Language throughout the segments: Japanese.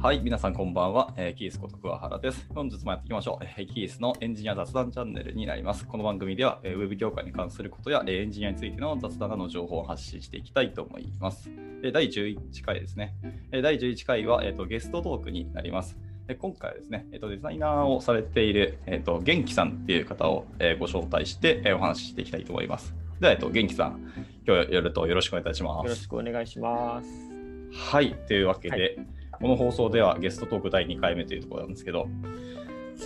はい、皆さんこんばんは。えーキースこと桑原です。本日もやっていきましょう。えーキースのエンジニア雑談チャンネルになります。この番組では、えーウェブ業界に関することや、えーエンジニアについての雑談などの情報を発信していきたいと思います。えー第11回ですね。えー第11回は、えーとゲストトークになります。で今回はですね、えーとデザイナーをされている、えーと元気さんっていう方を、えーご招待して、えーお話ししていきたいと思います。では、えーと元気さん、今日夜とよろしくお願いいたします。よろしくお願いします。はい、というわけで、はこの放送ではゲストトーク第2回目というところなんですけど、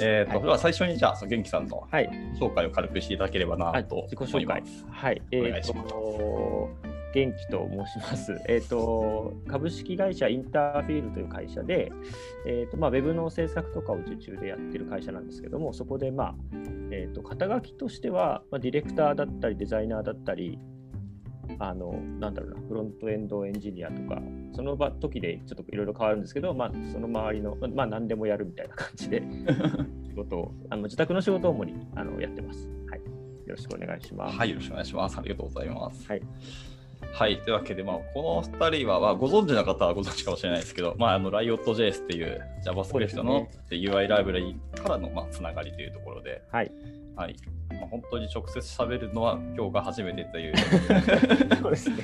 えーとはいでは最初にじゃあ、元気さんのはい。紹介を軽くしていただければなあと自己紹介思います。。はい。おえっ、願いしますと、元気と申します。えっ、と、株式会社インターフィールという会社で、えっ、と、まあ、ウェブの制作とかを受注でやってる会社なんですけども、そこで、まあ、えっ、と、肩書きとしては、まあ、ディレクターだったり、デザイナーだったり、あの、なんだろうな、フロントエンドエンジニアとか、その場時でちょっといろいろ変わるんですけど、まあ、その周りの、まあまあ、何でもやるみたいな感じで、仕事を、あの自宅の仕事を主にあのやってます。はい。よろしくお願いします。はい、よろしくお願いします。ありがとうございます。はい。はい、というわけで、まあ、この2人は、まあ、ご存知の方はご存知かもしれないですけど、まあ、あの Riot.js っていう JavaScript の UI ライブラリからの、まあ、つながりというところで、はい。はいまあ、本当に直接喋るのは今日が初めてという そうですね。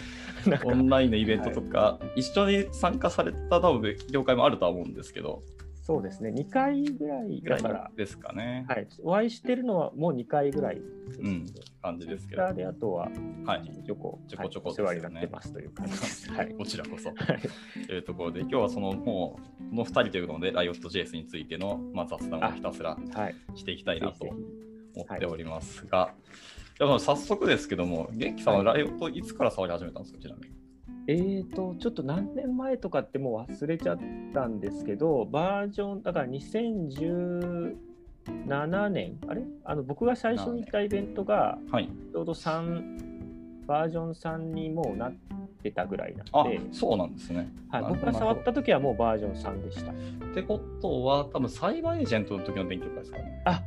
オンラインのイベントとか、一緒に参加された多分業界もあるとは思うんですけど、そうですね。2回ぐらいだから、ですかね。はい。お会いしてるのはもう2回ぐらい。うん感じですけど、であとは、はいちょこちょこちょこはいお世話になってますという感じです。はい。こちらこそ。はいというところで、今日はそのもう、この2人ということで、Riot.js についての、まあ、雑談をひたすらはい。していきたいなとぜひぜ思っておりますが、じゃあ早速ですけども、元気さんは Riot いつから触り始めたんですか、ちなみに？えーと、ちょっと何年前とかってもう忘れちゃったんですけど、バージョン、だから2017年、あれ？あの僕が最初に行ったイベントが、はい。ちょうど3、バージョン3にもうなってたぐらいなんあで、そうなんですね。はい、僕が触った時はもうバージョン3でした。ってことは、多分サイバーエージェントの時の勉強会ですかね。あ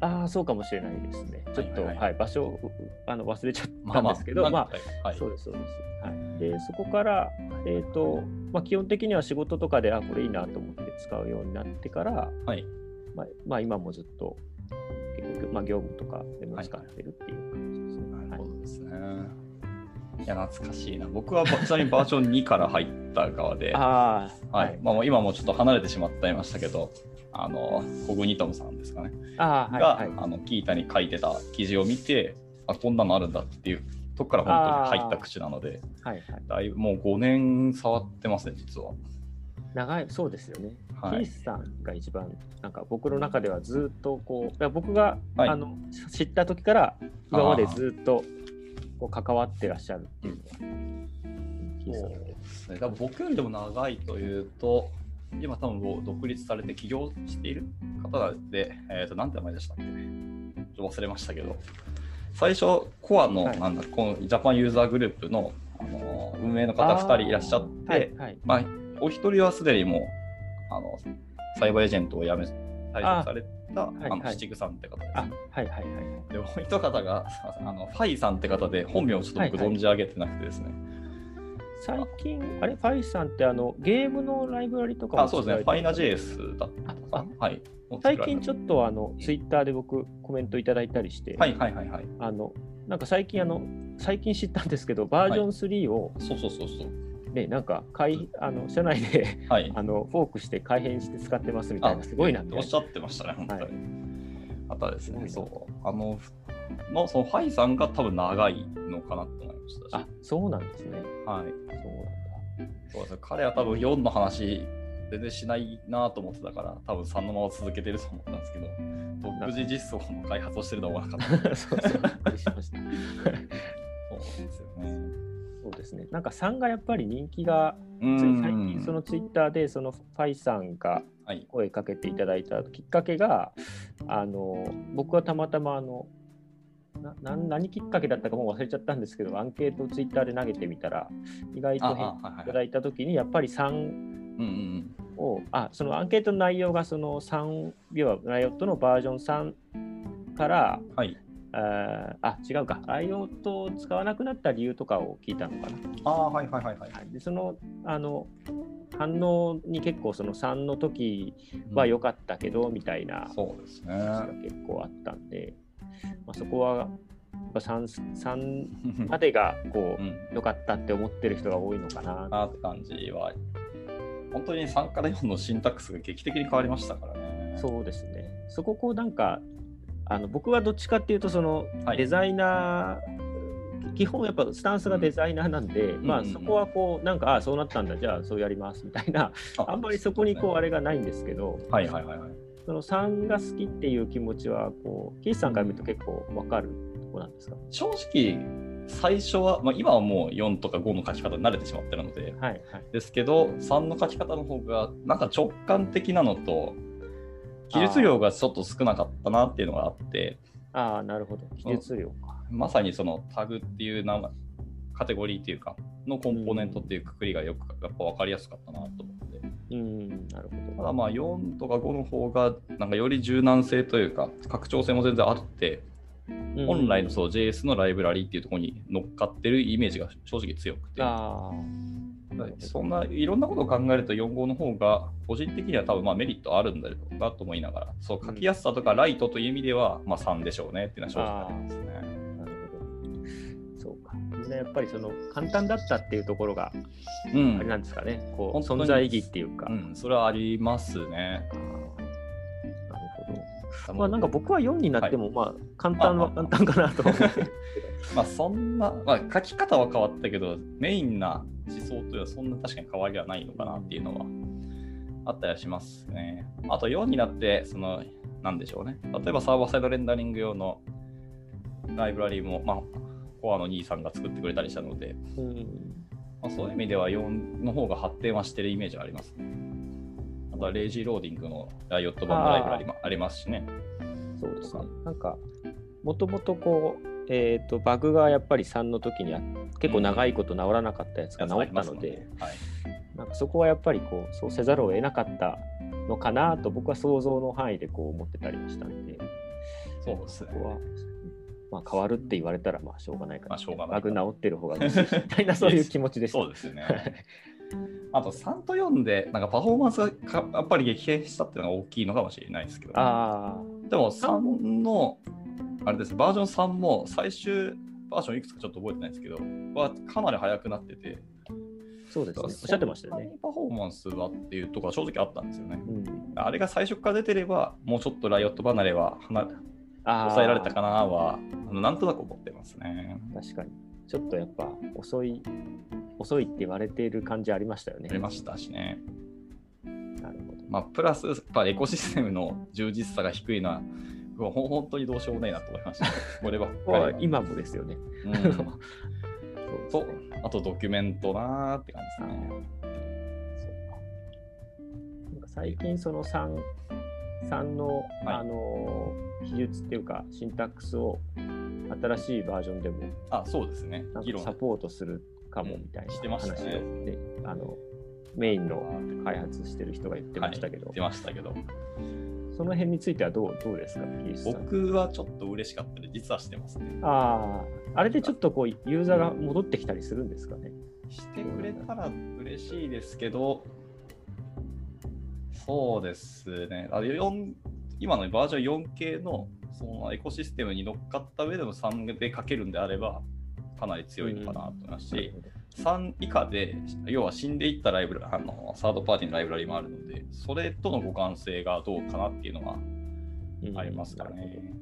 あー、そうかもしれないですね。ちょっと、ははいいはい場所をあの忘れちゃったんですけど、まあ、あ、はい。そうです、そうです。はい、でそこから、えーとまあ、基本的には仕事とかで、あ、これいいなと思って使うようになってから、はい。まあまあ、今もずっと結局、まあ、業務とかでも使ってるっていう感じですね。なるはいほどですね。いや、懐かしいな。僕はちなみにバージョン2から入った側で、はああ、い。まあ、今もちょっと離れてしまっていましたけど、あの、コグニトムさんですかね。ああ、はい、が、はい。あのキータに書いてた記事を見て、あ、こんなのあるんだっていうとこから本当に入った口なので、はい、はい。だいぶもう5年触ってますね、実は。長い、そうですよね。はいキースさんが一番、なんか僕の中ではずっとこう、いや僕が、はいあの知った時から今までずっとこう関わってらっしゃるっていうのは、キースさんそうですね。多分僕よりでも長いというと、今多分もう独立されて起業している方で、えっ、と、なんて名前でしたっけ？ちょっと忘れましたけど、最初、コアの、はいなんだ、このジャパンユーザーグループの、あの運営の方2人いらっしゃって、はい、はい。まあ、お一人はすでにもう、あの、サイバーエージェントを辞め、退職された、あの、はいはい七グさんって方ですあね。、はい、はい、はい。で、もう一方が、あの、ファイさんって方で、本名をちょっと僕はいはい存じ上げてなくてですね。最近、あれ、ファイさんってあのゲームのライブラリとかもあ、そうですね。ファイナ JS だったかあな。はい。最近ちょっっとあのツイッターで僕コメントいただいたりして、はいはいはいはい。あのなんか最近あの最近知ったんですけどバージョン3をそうそうそうそう。ね、なんか改あの社内ではい。あのフォークして改変して使ってますみたいなすごいなみたいなおっしゃってましたね、本当に。はいあとはですね、そう。あの、のそのファイさんが多分長いのかなと思いましたし。あそうなんですね。はい。そうなんそうですね。彼は多分4の話全然しないなと思ってたから多分3のまま続けてると思ったんですけど独自実装の開発をしてるとは思わなかった。だ そうそう。しました。そうですよね。そうですね。なんか3がやっぱり人気が最近そのツイッターでそのファイさんがはい。声かけていただいたきっかけがあの僕はたまたまあのな何きっかけだったかもう忘れちゃったんですけどアンケートをツイッターで投げてみたら意外あといただいた時にやっぱり3うんうんをあそのアンケートの内容がその3要はライオットのバージョン3からうんはい。ああ違うか、ライオットを使わなくなった理由とかを聞いたのかな。ああ、はいはいはいはい。はい、でそのあの反応に結構その3の時は良かったけど、みたいなそうですね。結構あったんで、まあ、そこはやっぱ 3, 3までがこうんう良かったって思ってる人が多いのかな。なって感じは、本当に3から4のシンタックスが劇的に変わりましたからね。そうですね。そここうなんかあの僕はどっちかっていうとそのはいデザイナー、基本やっぱスタンスがデザイナーなんで、まあんうんうんそこはこうなんかああそうなったんだじゃあそうやりますみたいなあんまりそこにこうあれがないんですけど、はいはいはいはい。その3が好きっていう気持ちはこうキースさんから見ると結構わかるとこなんですか？正直、最初は、まあ、今はもう4とか5の書き方に慣れてしまってるので、はいはい。ですけど、3の書き方の方が、なんか直感的なのと、記述量がちょっと少なかったなっていうのがあって、ああなるほど。記述量か。まさにそのタグっていうカテゴリーっていうか、のコンポーネントっていうくくりがよく、やっぱ分かりやすかったなと。うんなるほど。ただまあ4とか5の方が、なんかより柔軟性というか、拡張性も全然あって、うん本来のそう JS のライブラリっていうところに乗っかってるイメージが正直強くて、あそんないろんなことを考えると4号の方が個人的には多分まあメリットあるんだろうなと思いながら、そう書きやすさとかライトという意味ではまあ3でしょうねっていうのは正直ありますね。みんなやっぱりその簡単だったっていうところがうんあれなんですかね。こう存在意義っていうか。うん、それはありますね。なるほど。まあなんか僕は4になっても、まあ簡単は簡単かなと まあそんな、まあ、書き方は変わったけど、メインな思想というのはそんな確かに変わりはないのかなっていうのはあったりはしますね。あと4になって、その、なんでしょうね。例えばサーバーサイドレンダリング用のライブラリーも、まあ、コアの兄さんが作ってくれたりしたので。うんまあ、そういう意味では4の方が発展はしてるイメージはありますね。あとはレイジーローディングのライオット版のライブラリもありますしね。そうですね。なんか、もともとこう、えっ、と、バグがやっぱり3の時には結構長いこと治らなかったやつが治ったので、はい、なんかそこはやっぱりこう、そうせざるを得なかったのかなと僕は想像の範囲でこう思ってたりもしたんで、そうですね。そこは、まあ、変わるって言われたらまあしょうがないかな、まあしょうがないバグ治ってる方が嬉しいみたいなそういう気持ちです。そうですよね。あと3と4でなんかパフォーマンスがかやっぱり激変したっていうのが大きいのかもしれないですけど、あでも3のあれですバージョン3も最終バージョンいくつかちょっと覚えてないですけどはかなり速くなっててあ、そうですね。おっしゃってましたよね。パフォーマンスはっていうところは正直あったんですよね。うん、あれが最初から出てればもうちょっとライオット離れは抑えられたかなはあのなんとなく思ってますね。確かに。ちょっとやっぱ遅い、遅いって言われている感じありましたよね。ありましたしね。なるほど。まあ、プラス、やっぱエコシステムの充実さが低いのは、本当にどうしようもないなと思いました。こればっかり今もですよね。うん そうそうあとドキュメントなーって感じですね。なんか最近その3、3の、はい。あの記述っていうかシンタックスを新しいバージョンでもあ、そうですね。サポートするかもみたいしてな話をましたね。であのメインの開発してる人が言ってましたけど、はい、出ましたけど、その辺についてはどうどうですか。僕はちょっと嬉しかったり、実はしてますね。ああ、あれでちょっとこうユーザーが戻ってきたりするんですかね。してくれたら嬉しいですけど、そうですね。あ4今のバージョン 4K のそのエコシステムに乗っかった上でも3で書けるんであれば、かなり強いのかなと思いますし、3以下で、要は死んでいったライブラあのサードパーティーのライブラリもあるので、それとの互換性がどうかなっていうのはうんありますかなるほね。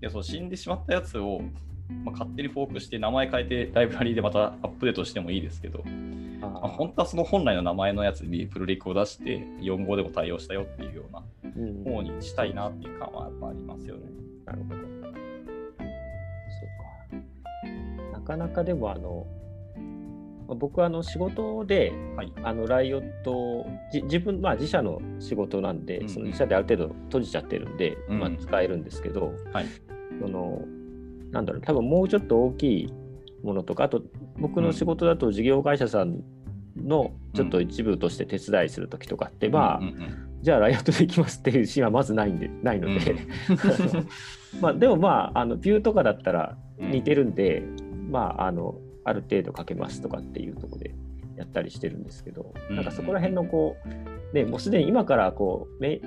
でそう死んでしまったやつを、まあ、勝手にフォークして名前変えてライブラリでまたアップデートしてもいいですけど、どまあ、あ本当はその本来の名前のやつにプルリクを出して4号でも対応したよっていうようなーうん方にしたいなっていう感はやっぱありますよね。なるほど。そうか。なかなかでもあの、まあ僕はあの仕事ではい。あのライオット自分、まあ、自社の仕事なんで、うんうんその自社である程度閉じちゃってるんで、うんまあ、使えるんですけど、はい。そのなんだろう多分もうちょっと大きいものとかあと僕の仕事だと事業会社さんのちょっと一部として手伝いする時とかって、まあ、うんうんじゃあライオットできますっていうシーンはまずないんでないので、まあでもまああのビューとかだったら似てるんで、まああのある程度かけますとかっていうところでやったりしてるんですけど、うん。なんかそこら辺のこう、ね、もうすでに今からこうめ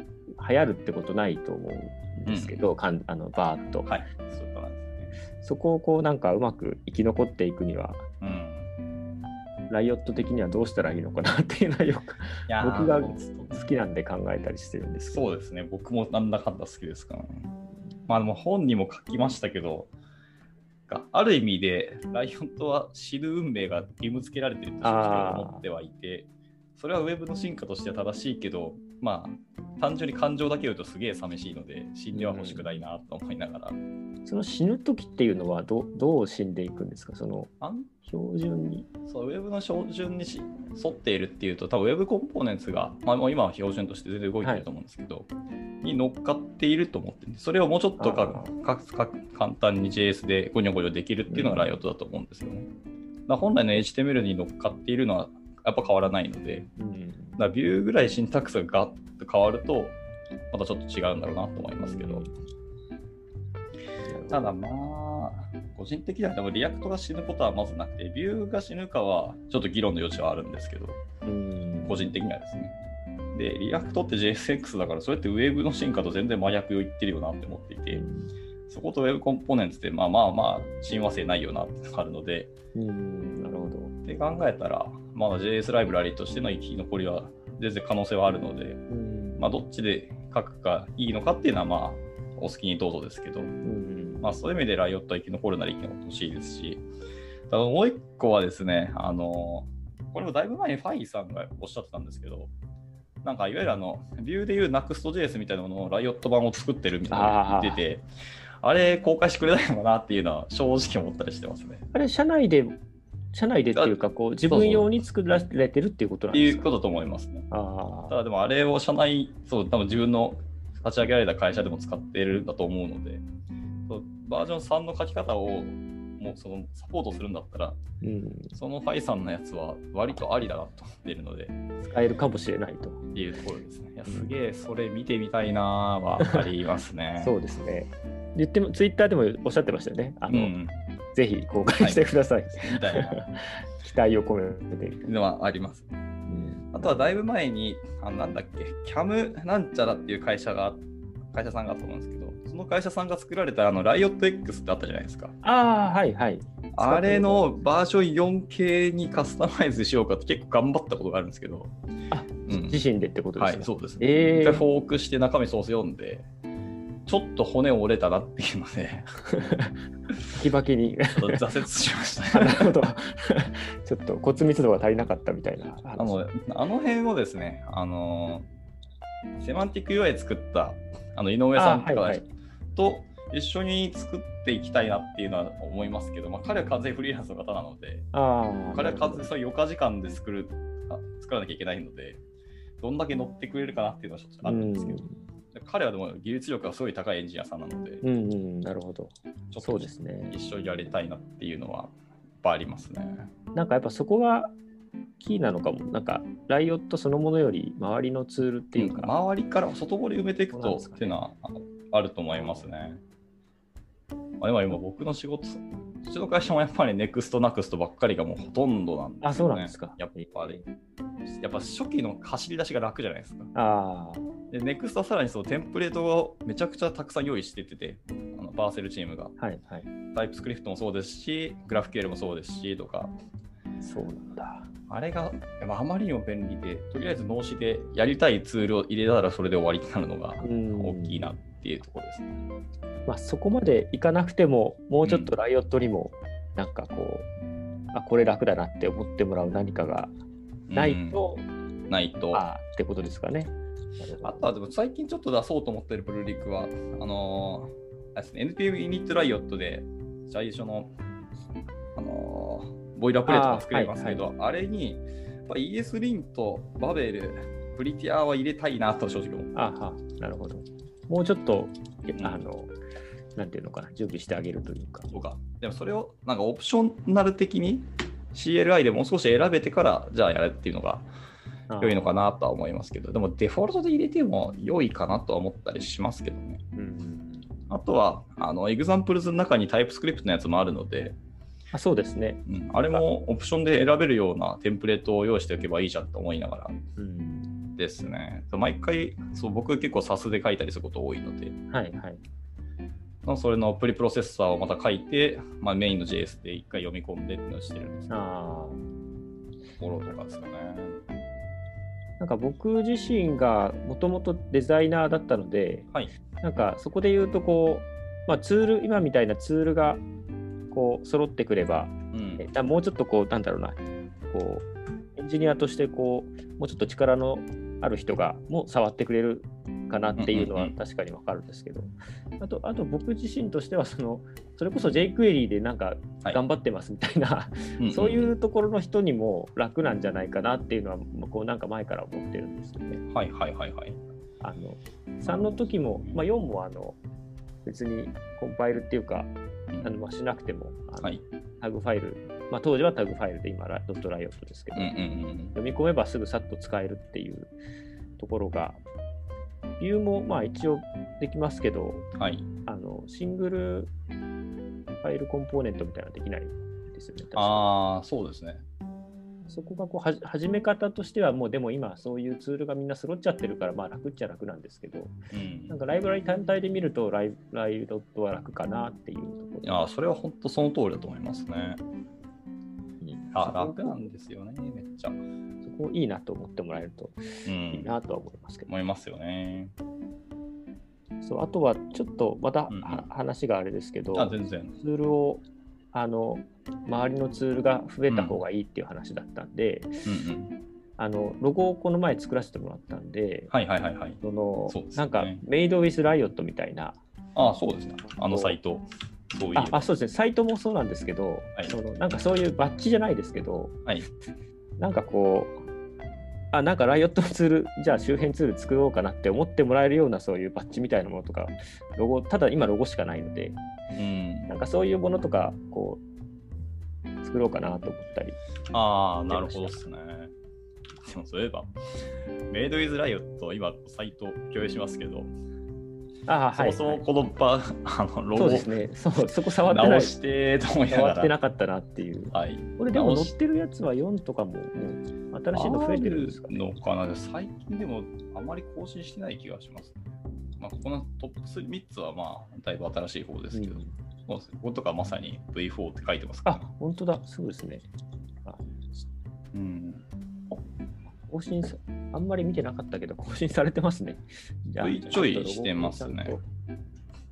流行るってことないと思うんですけど、かんあのバーッと、はい、そこをこうなんかうまく生き残っていくにはうん。ライオット的にはどうしたらいいのかなっていうのはよく僕が好きなんで考えたりしてるんですけど。そうですね、僕もなんだかんだ好きですから、ね。まあでも本にも書きましたけど、がある意味でライオンとは死ぬ運命が義務付けられていると思ってはいて、それはウェブの進化としては正しいけど、まあ単純に感情だけ言うとすげえ寂しいので、死んでは欲しくないなと思いながら。その死ぬ時っていうのはどどう死んでいくんですか？その標準に。そうウェブの標準にし沿っているっていうと、多分ウェブコンポーネンツが、まあ、もう今は標準として全然動いてると思うんですけど、に乗っかっていると思ってそれをもうちょっとかかか簡単に JS でゴニョゴニョできるっていうのがライオットだと思うんですよね。だから本来の HTML に乗っかっているのはやっぱ変わらないので、うん。だ Vue ぐらい syntax がガッと変わると、またちょっと違うんだろうなと思いますけど、ただまあ、個人的には多分 React が死ぬことはまずなくて、 Vue が死ぬかはちょっと議論の余地はあるんですけど、うん。個人的にはですね。で、 React って JSX だから、それってウェブの進化と全然真逆を行ってるよなって思っていて、そこと Web Components ってまあまあまあ親和性ないよなってのがあるので、うん。なるほど。って考えたら、まだ JS ライブラリとしての生き残りは全然可能性はあるので、うん。まあどっちで書くかいいのかっていうのはまあお好きにどうぞですけど、うん。まあ、そういう意味でライオットは生き残るなら生き残ってほしいですし、ただもう一個はですね、あの、これもだいぶ前にファイさんがおっしゃってたんですけど、なんかいわゆるあの、ビューでいう Next.js みたいなものをライオット版を作ってるみたいなのを言ってて、あれ公開してくれないのかなっていうのは正直思ったりしてますね。あれ、社内で、社内でっていうか、こう自分用に作られてるっていうことなんですか？っていうことだと思いますね。あただでもあれを社内、そう、多分自分の立ち上げられた会社でも使ってるんだと思うので、そうバージョン3の書き方をもうそのサポートするんだったら、うん、そのファイさんのやつは割とありだなと思っているので、っ使えるかもしれないと。ていうところですね。いや、すげえそれ見てみたいなぁはありますね。そうですね。言っても、ツイッターでもおっしゃってましたよね。あの、うん。ぜひ公開してください。みたいな期待を込めて。のはあります。うんあとはだいぶ前に、あなんだっけ、キャムなんちゃらっていう会社が、会社さんがあったと思うんですけど、その会社さんが作られたあのライオット X ってあったじゃないですか。ああ、はいはい。あれのバージョン 4K にカスタマイズしようかって結構頑張ったことがあるんですけど、あうん自身でってことではい、すか、そうですね。ええ一回フォークして中身ソース読んで、ちょっと骨折れたなっていうので、バキバキに。挫折しましたね。なるほど。ちょっと骨密度が足りなかったみたいな話。あのあの辺をですね、あのセマンティック UI 作ったあの井上さんとか、あはいはいと一緒に作っていきたいなっていうのは思いますけど、まあ、彼は完全にフリーランスの方なので。彼は完全そう余暇時間で作るあ作らなきゃいけないので、どんだけ乗ってくれるかなっていうのはちょっとあるんですけど、彼はでも技術力がすごい高いエンジニアさんなので、うん、うんうん、なるほど。ちょっとそうですね。一緒にやりたいなっていうのは、やっぱありますね。なんかやっぱそこがキーなのかも。なんか、ライオットそのものより周りのツールっていうか、周りから外堀埋めていくとっていうのはああると思いますね。まあ、今今僕の仕事、うちの会社もやっぱり Next、Nuxt ばっかりがもうほとんどなんですよ、ね。あそうなんですかやっぱり。やっぱ初期の走り出しが楽じゃないですか。ああ、で、 Next はさらにそのテンプレートをめちゃくちゃたくさん用意してて、あの Vercel チームが。はいはい。 TypeScript もそうですし、 GraphQL もそうですしとか、そうなんだ。あれがあまりにも便利で、とりあえず脳死でやりたいツールを入れたらそれで終わりになるのがうん大きいなっていうところですね。まあ、そこまでいかなくても、もうちょっとライオットにも、なんかこう、あ、これ楽だなって思ってもらう何かがないと、うんないと。あああってことですかね。とはでも最近ちょっと出そうと思ってるプルリクは、あのーですね、NPM ユニットライオットで最初の、あのーボイラープレートが作れますけど、あ,、れにやっぱ ES リンとバベル、プリティアは入れたいなと正直思ってあはなるほど。もうちょっと、んあの、なんていうのかな、準備してあげるというか。とか、でもそれをなんか optional 的に CLI でもう少し選べてから、じゃあやれっていうのが良いのかなとは思いますけど、でもデフォルトで入れても良いかなとは思ったりしますけどね。うん。あとは、あの、 examples の中に TypeScript のやつもあるので、あそうですね。うん、あれもオプションで選べるようなテンプレートを用意しておけばいいじゃんと思いながら。うん、ですね。毎回、そう僕結構 SAS で書いたりすること多いので、はいはい。まあそれのプリプロセッサーをまた書いて、まあ、メインの JS で一回読み込んでっていうのをしてるんですけど、あフォローとかですかね。あ。なんか僕自身がもともとデザイナーだったので、はい。なんかそこで言うとこう、まあ、ツール、今みたいなツールがこう揃ってくれば、うんもうちょっとこう、なんだろうな、こう、エンジニアとしてこう、もうちょっと力のある人がもう触ってくれるかなっていうのは確かにわかるんですけど、あと、あと僕自身としてはその、それこそ jQuery でなんかはい頑張ってますみたいな、んんそういうところの人にも楽なんじゃないかなっていうのは、こうなんか前から思ってるんですよね。はいはいはいはい。あの3の時も、まあ、4もあの別にコンパイルっていうか、うんあのまあしなくてもあの、はい。タグファイル、まあ、当時はタグファイルで今ラドットライオットですけど、うんうんうん読み込めばすぐさっと使えるっていうところが、ビューもまあ一応できますけど、うん。はい。あのシングルファイルコンポーネントみたいなのできないですよね。ああ、そうですね。そこがこうはじ始め方としては、もうでも今そういうツールがみんな揃っちゃってるから、まあ楽っちゃ楽なんですけど、うんなんかライブラリ単体で見るとライ、ライドットは楽かなっていうところいやー、それは本当その通りだと思いますね。にあ楽なんですよね、めっちゃ。うそこいいなと思ってもらえるといいん。なとは思いますけど、思いますよね。そうあとはちょっとまた、うんうんは話があれですけど、あ、全然。ツールをあの周りのツールが増えた方がいいっていう話だったんで、うんうん。あのロゴをこの前作らせてもらったんで、はいはいはいはい。そのそねなんかメイドウィスライオットみたいなああ、そうですね。あのサイト。そういう。ああそうですねサイトもそうなんですけど、はいそのなんかそういうバッジじゃないですけどはい。なんかこうあなんかライオットのツールじゃあ周辺ツール作ろうかなって思ってもらえるようなそういうバッジみたいなものとかロゴただ今ロゴしかないのでうん。なんかそういうものとかこう作ろうかなと思ったりああ、なるほどですね。でもそういえば、メイドイズライオット、今、サイト共有しますけど、ああはい。そもそもこの場、あのロゴ。そうですね。そうそこ触ってない。直してと思いな触ってがら。なかったなっていう。はい。これでも直し。載ってるやつは4とかももう新しいの増えてるんですかね。のかな。最近でもあまり更新してない気がします。まあ、ここのトップ3つはまあ、だいぶ新しい方ですけど、うん。そうですこことかまさに V4 って書いてますから。あ、本当だ、そうですね。あ。うん。更新さ、あんまり見てなかったけど、更新されてますね。じゃあ V ちょいしてますね。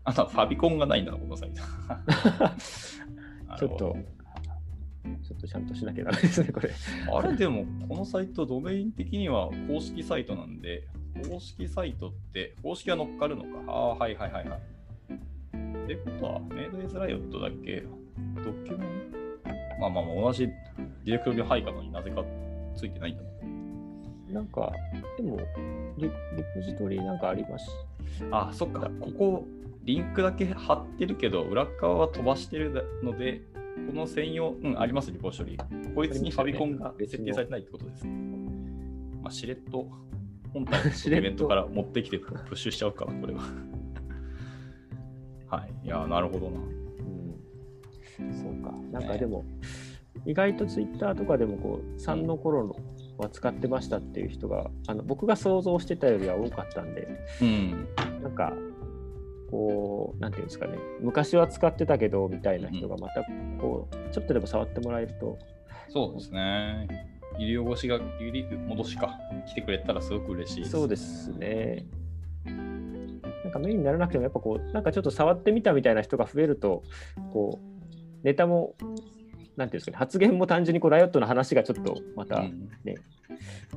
あとはファビコンがないんだな、このサイト。ちょっと、ちょっとちゃんとしなきゃダメですね、これ。あれでも、このサイト、ドメイン的には公式サイトなんで、公式サイトって、公式が乗っかるのか？ああ、はいはいはいはい。ってことは、メイドイズライオットだけ、ドキュメンまあまあまあ、同じディレクトリ配下のになぜかついてないんだな。なんか、でもリ、リポジトリなんかあります？あ、そっか。ここ、リンクだけ貼ってるけど、裏側は飛ばしてるので、この専用、うん、あります、リポジトリ。こいつにファビコンが設定されてないってことです。まあ、しれっと、本体の ドキュメントから持ってきてプッシュしちゃうかな、これは。はい。いや、なるほどな。うん、そうか。なんかでも、意外とツイッターとかでもこう3の頃のは使ってましたっていう人があの僕が想像してたよりは多かったんでうん。なんかこうなんていうんですかね昔は使ってたけどみたいな人がまたこうちょっとでも触ってもらえるとそうですね。医療越しが、ゆり戻しか来てくれたらすごく嬉しいです、そうです。ね。なんかメインにならなくてもやっぱこうなんかちょっと触ってみたみたいな人が増えるとこうネタもなんていうんですかね発言も単純にこうライオットの話がちょっとまたうん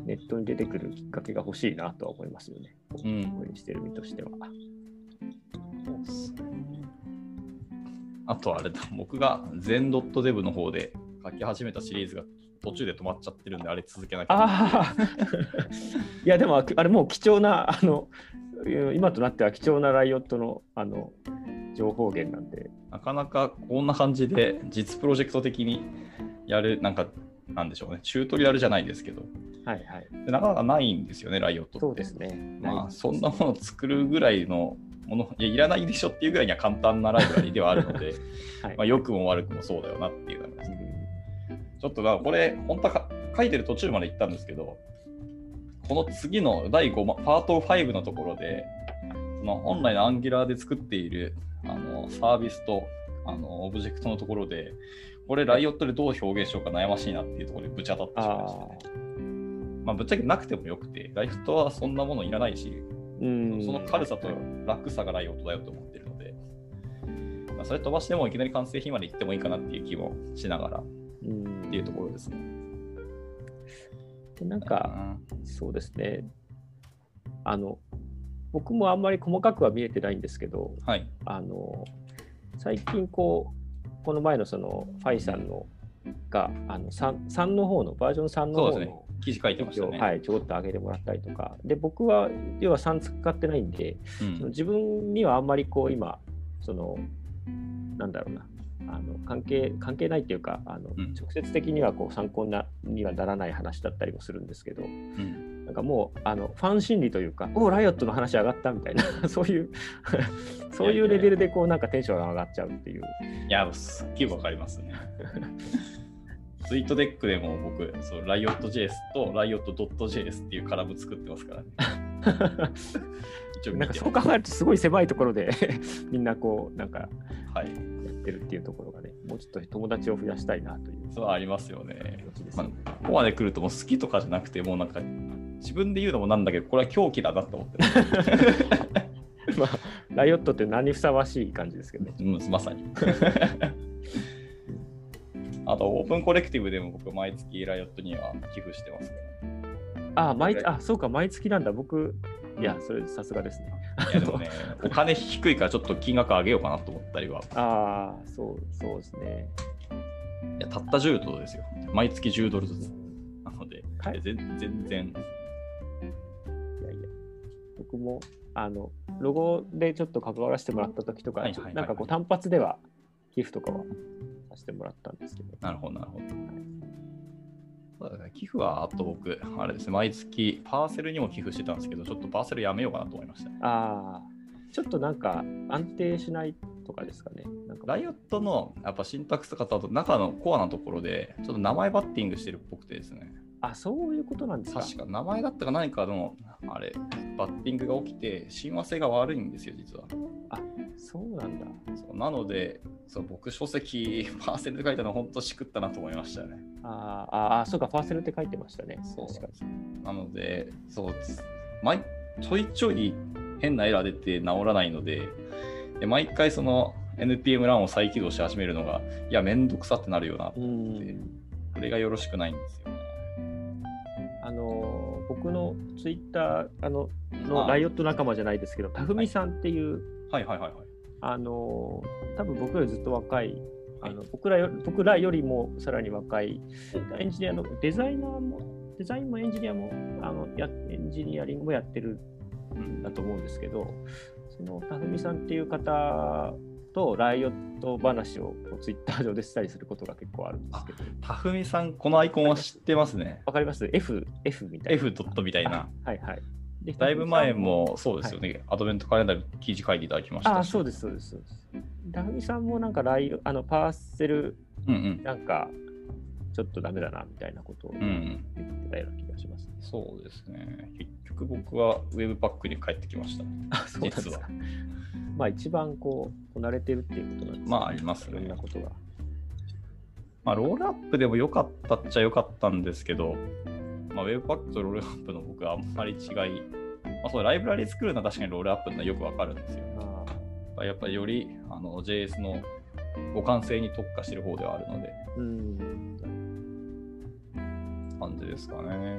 ネットに出てくるきっかけが欲しいなとは思いますよね。こううんこうしてる身としては。あとあれだ、僕が Zen.dev の方で書き始めたシリーズが途中で止まっちゃってるんで、あれ続けなきゃいけない。いやでもあれもう貴重なあの今となっては貴重なライオットのあの情報源なんで。なかなかこんな感じで実プロジェクト的にやる、なんか、なんでしょうね、チュートリアルじゃないですけど、はいはい。でなかなかないんですよね、ライオットって。そうですね。まあ、そんなものを作るぐらいのもの、いや、いらないでしょっていうぐらいには簡単なライブラリではあるので、はいまあ、良くも悪くもそうだよなっていう感じです。うんちょっとな、これ、本当はか書いてる途中まで行ったんですけど、この次の第5まパート5のところで、その本来のアンギュラーで作っているあのサービスとあのオブジェクトのところで、これ、ライオットでどう表現しようか悩ましいなっていうところでぶち当たってしまいましたね。まあ、ぶっちゃけなくてもよくて、ライフトはそんなものいらないし、うんその軽さと楽さがライオットだよと思ってるので、まあ、それ飛ばしてもいきなり完成品まで行ってもいいかなっていう気もしながらっうんていうところですね。でなんか、そうですね。あの、僕もあんまり細かくは見えてないんですけど、はい。あの、最近こう、この前のその、ファイさんのが、あの 3, 3の方の、バージョン3の方の、記事書いてましたね。はい、ちょこっと上げてもらったりとか、で、僕は、要は3使ってないんで、うんその自分にはあんまりこう、今、その、なんだろうな、あの関係関係ないっていうかあの、うん直接的にはこう参考なにはならない話だったりもするんですけど、うんなんかもうあのファン心理というか、おライオットの話上がったみたいな、そういう、そういうレベルでこうなんかテンションが上がっちゃうっていう。いや、すっげえわかりますね。ツイートデックでも僕、そうライオット JS とライオット .js っていうカラム作ってますからね。なんかそう考えるとすごい狭いところで みんなこうなんかはい。やってるっていうところがね、もうちょっと友達を増やしたいなというそうありますよねまあね。ここまで来るともう好きとかじゃなくて、もうなんか自分で言うのもなんだけど、これは狂気だなと思ってる。まあ、ライオットって何にふさわしい感じですけどね。うん、まさに。あと、オープンコレクティブでも僕、毎月ライオットには寄付してますから。あ毎あ、そうか、毎月なんだ。僕、いや、それさすがですね。いや、でもね、お金低いからちょっと金額上げようかなと思ったりは。ああ、そう、そうですね。いや、たった10ドルですよ。毎月10ドルずつ。なので、はい全全然。いやいや、僕も、あの、ロゴでちょっと関わらせてもらった時とか、はいはいはいはいなんかこう単発では寄付とかはさせてもらったんですけど。なるほど、なるほど。そうだね寄付は、あと僕、あれですね、毎月パーセルにも寄付してたんですけど、ちょっとパーセルやめようかなと思いましたね。ああ、ちょっとなんか安定しないとかですかね。なんかライオットのやっぱシンタックスとかと中のコアなところで、ちょっと名前バッティングしてるっぽくてですね。あ、そういうことなんですか？確か名前だったか何かの、あれ、バッティングが起きて、親和性が悪いんですよ、実は。そうなんだ。そうなのでそう、僕、書籍、パーセルで書いたの、本当しくったなと思いましたね。あーあー、そうか、ファーセルって書いてましたね。そう確かに。なので、そう。毎ちょいちょい変なエラー出て治らないので、で毎回その NPM ランを再起動し始めるのが、いや、めんどくさってなるよな。うん。これがよろしくないんですよね。あのー僕のツイッターあののあ。ライオット仲間じゃないですけど、たふみさんっていう、はい。はいはいはい。あのー多分僕よりずっと若いあの僕らよ僕らよりもさらに若いエンジニアのデザイナーも、デザインもエンジニアもあのやエンジニアリングもやってるんだと思うんですけど、そのたふみさんっていう方とライオット話をツイッター上でしたりすることが結構あるんですけど、たふみさん、このアイコンは知ってますね。わかります ?F、F みたいな。F ドットみたいな。はいはい。でだいぶ前もそうですよね、アドベントカレンダーに記事書いていただきましたし。ああ、そうです、そうです、そうです。ダフミさんもなんかライあのパーセル。なんかちょっとダメだなみたいなことをう言ん、ってたような気がします、ねそうですね。結局僕はウェブパックに帰ってきました。あ、そうですか。まあ一番こう、こなれてるっていうことなんですねまあありますねいろんなことが。まあ、ロールアップでも良かったっちゃ良かったんですけど、まあ、ウェブパックとロールアップの僕はあんまり違い、まあ、そうライブラリ作るのは確かにロールアップのはよくわかるんですよ。あやっぱりよりあの JS の互換性に特化してる方ではあるので、ーうん。感じですかね。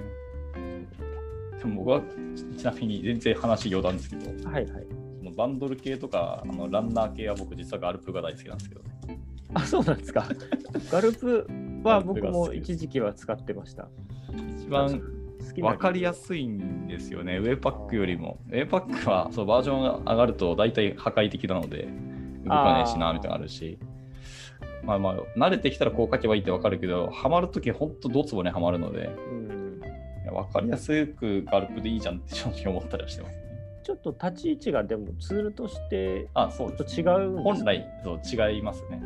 でも僕はちちなみに全然話余談ですけど、はいはい。そのバンドル系とかあのランナー系は僕実はガルプが大好きなんですけどね。あ、そうなんですか。ガルプは僕も一時期は使ってました。一番分かりやすいんですよね、ウェブパックよりも。ウェブパックはそうバージョンが上がると大体破壊的なので、動かねえしなみたいなのあるし。まあまあ、慣れてきたらこう書けばいいって分かるけど、ハマるとき、ほんとドツボにはまるので、うん。分かりやすくガルプでいいじゃんって正直思ったりはしてますね。ちょっと立ち位置がでもツールとしてあ、そうちょっです、と違う本来そう違いますね。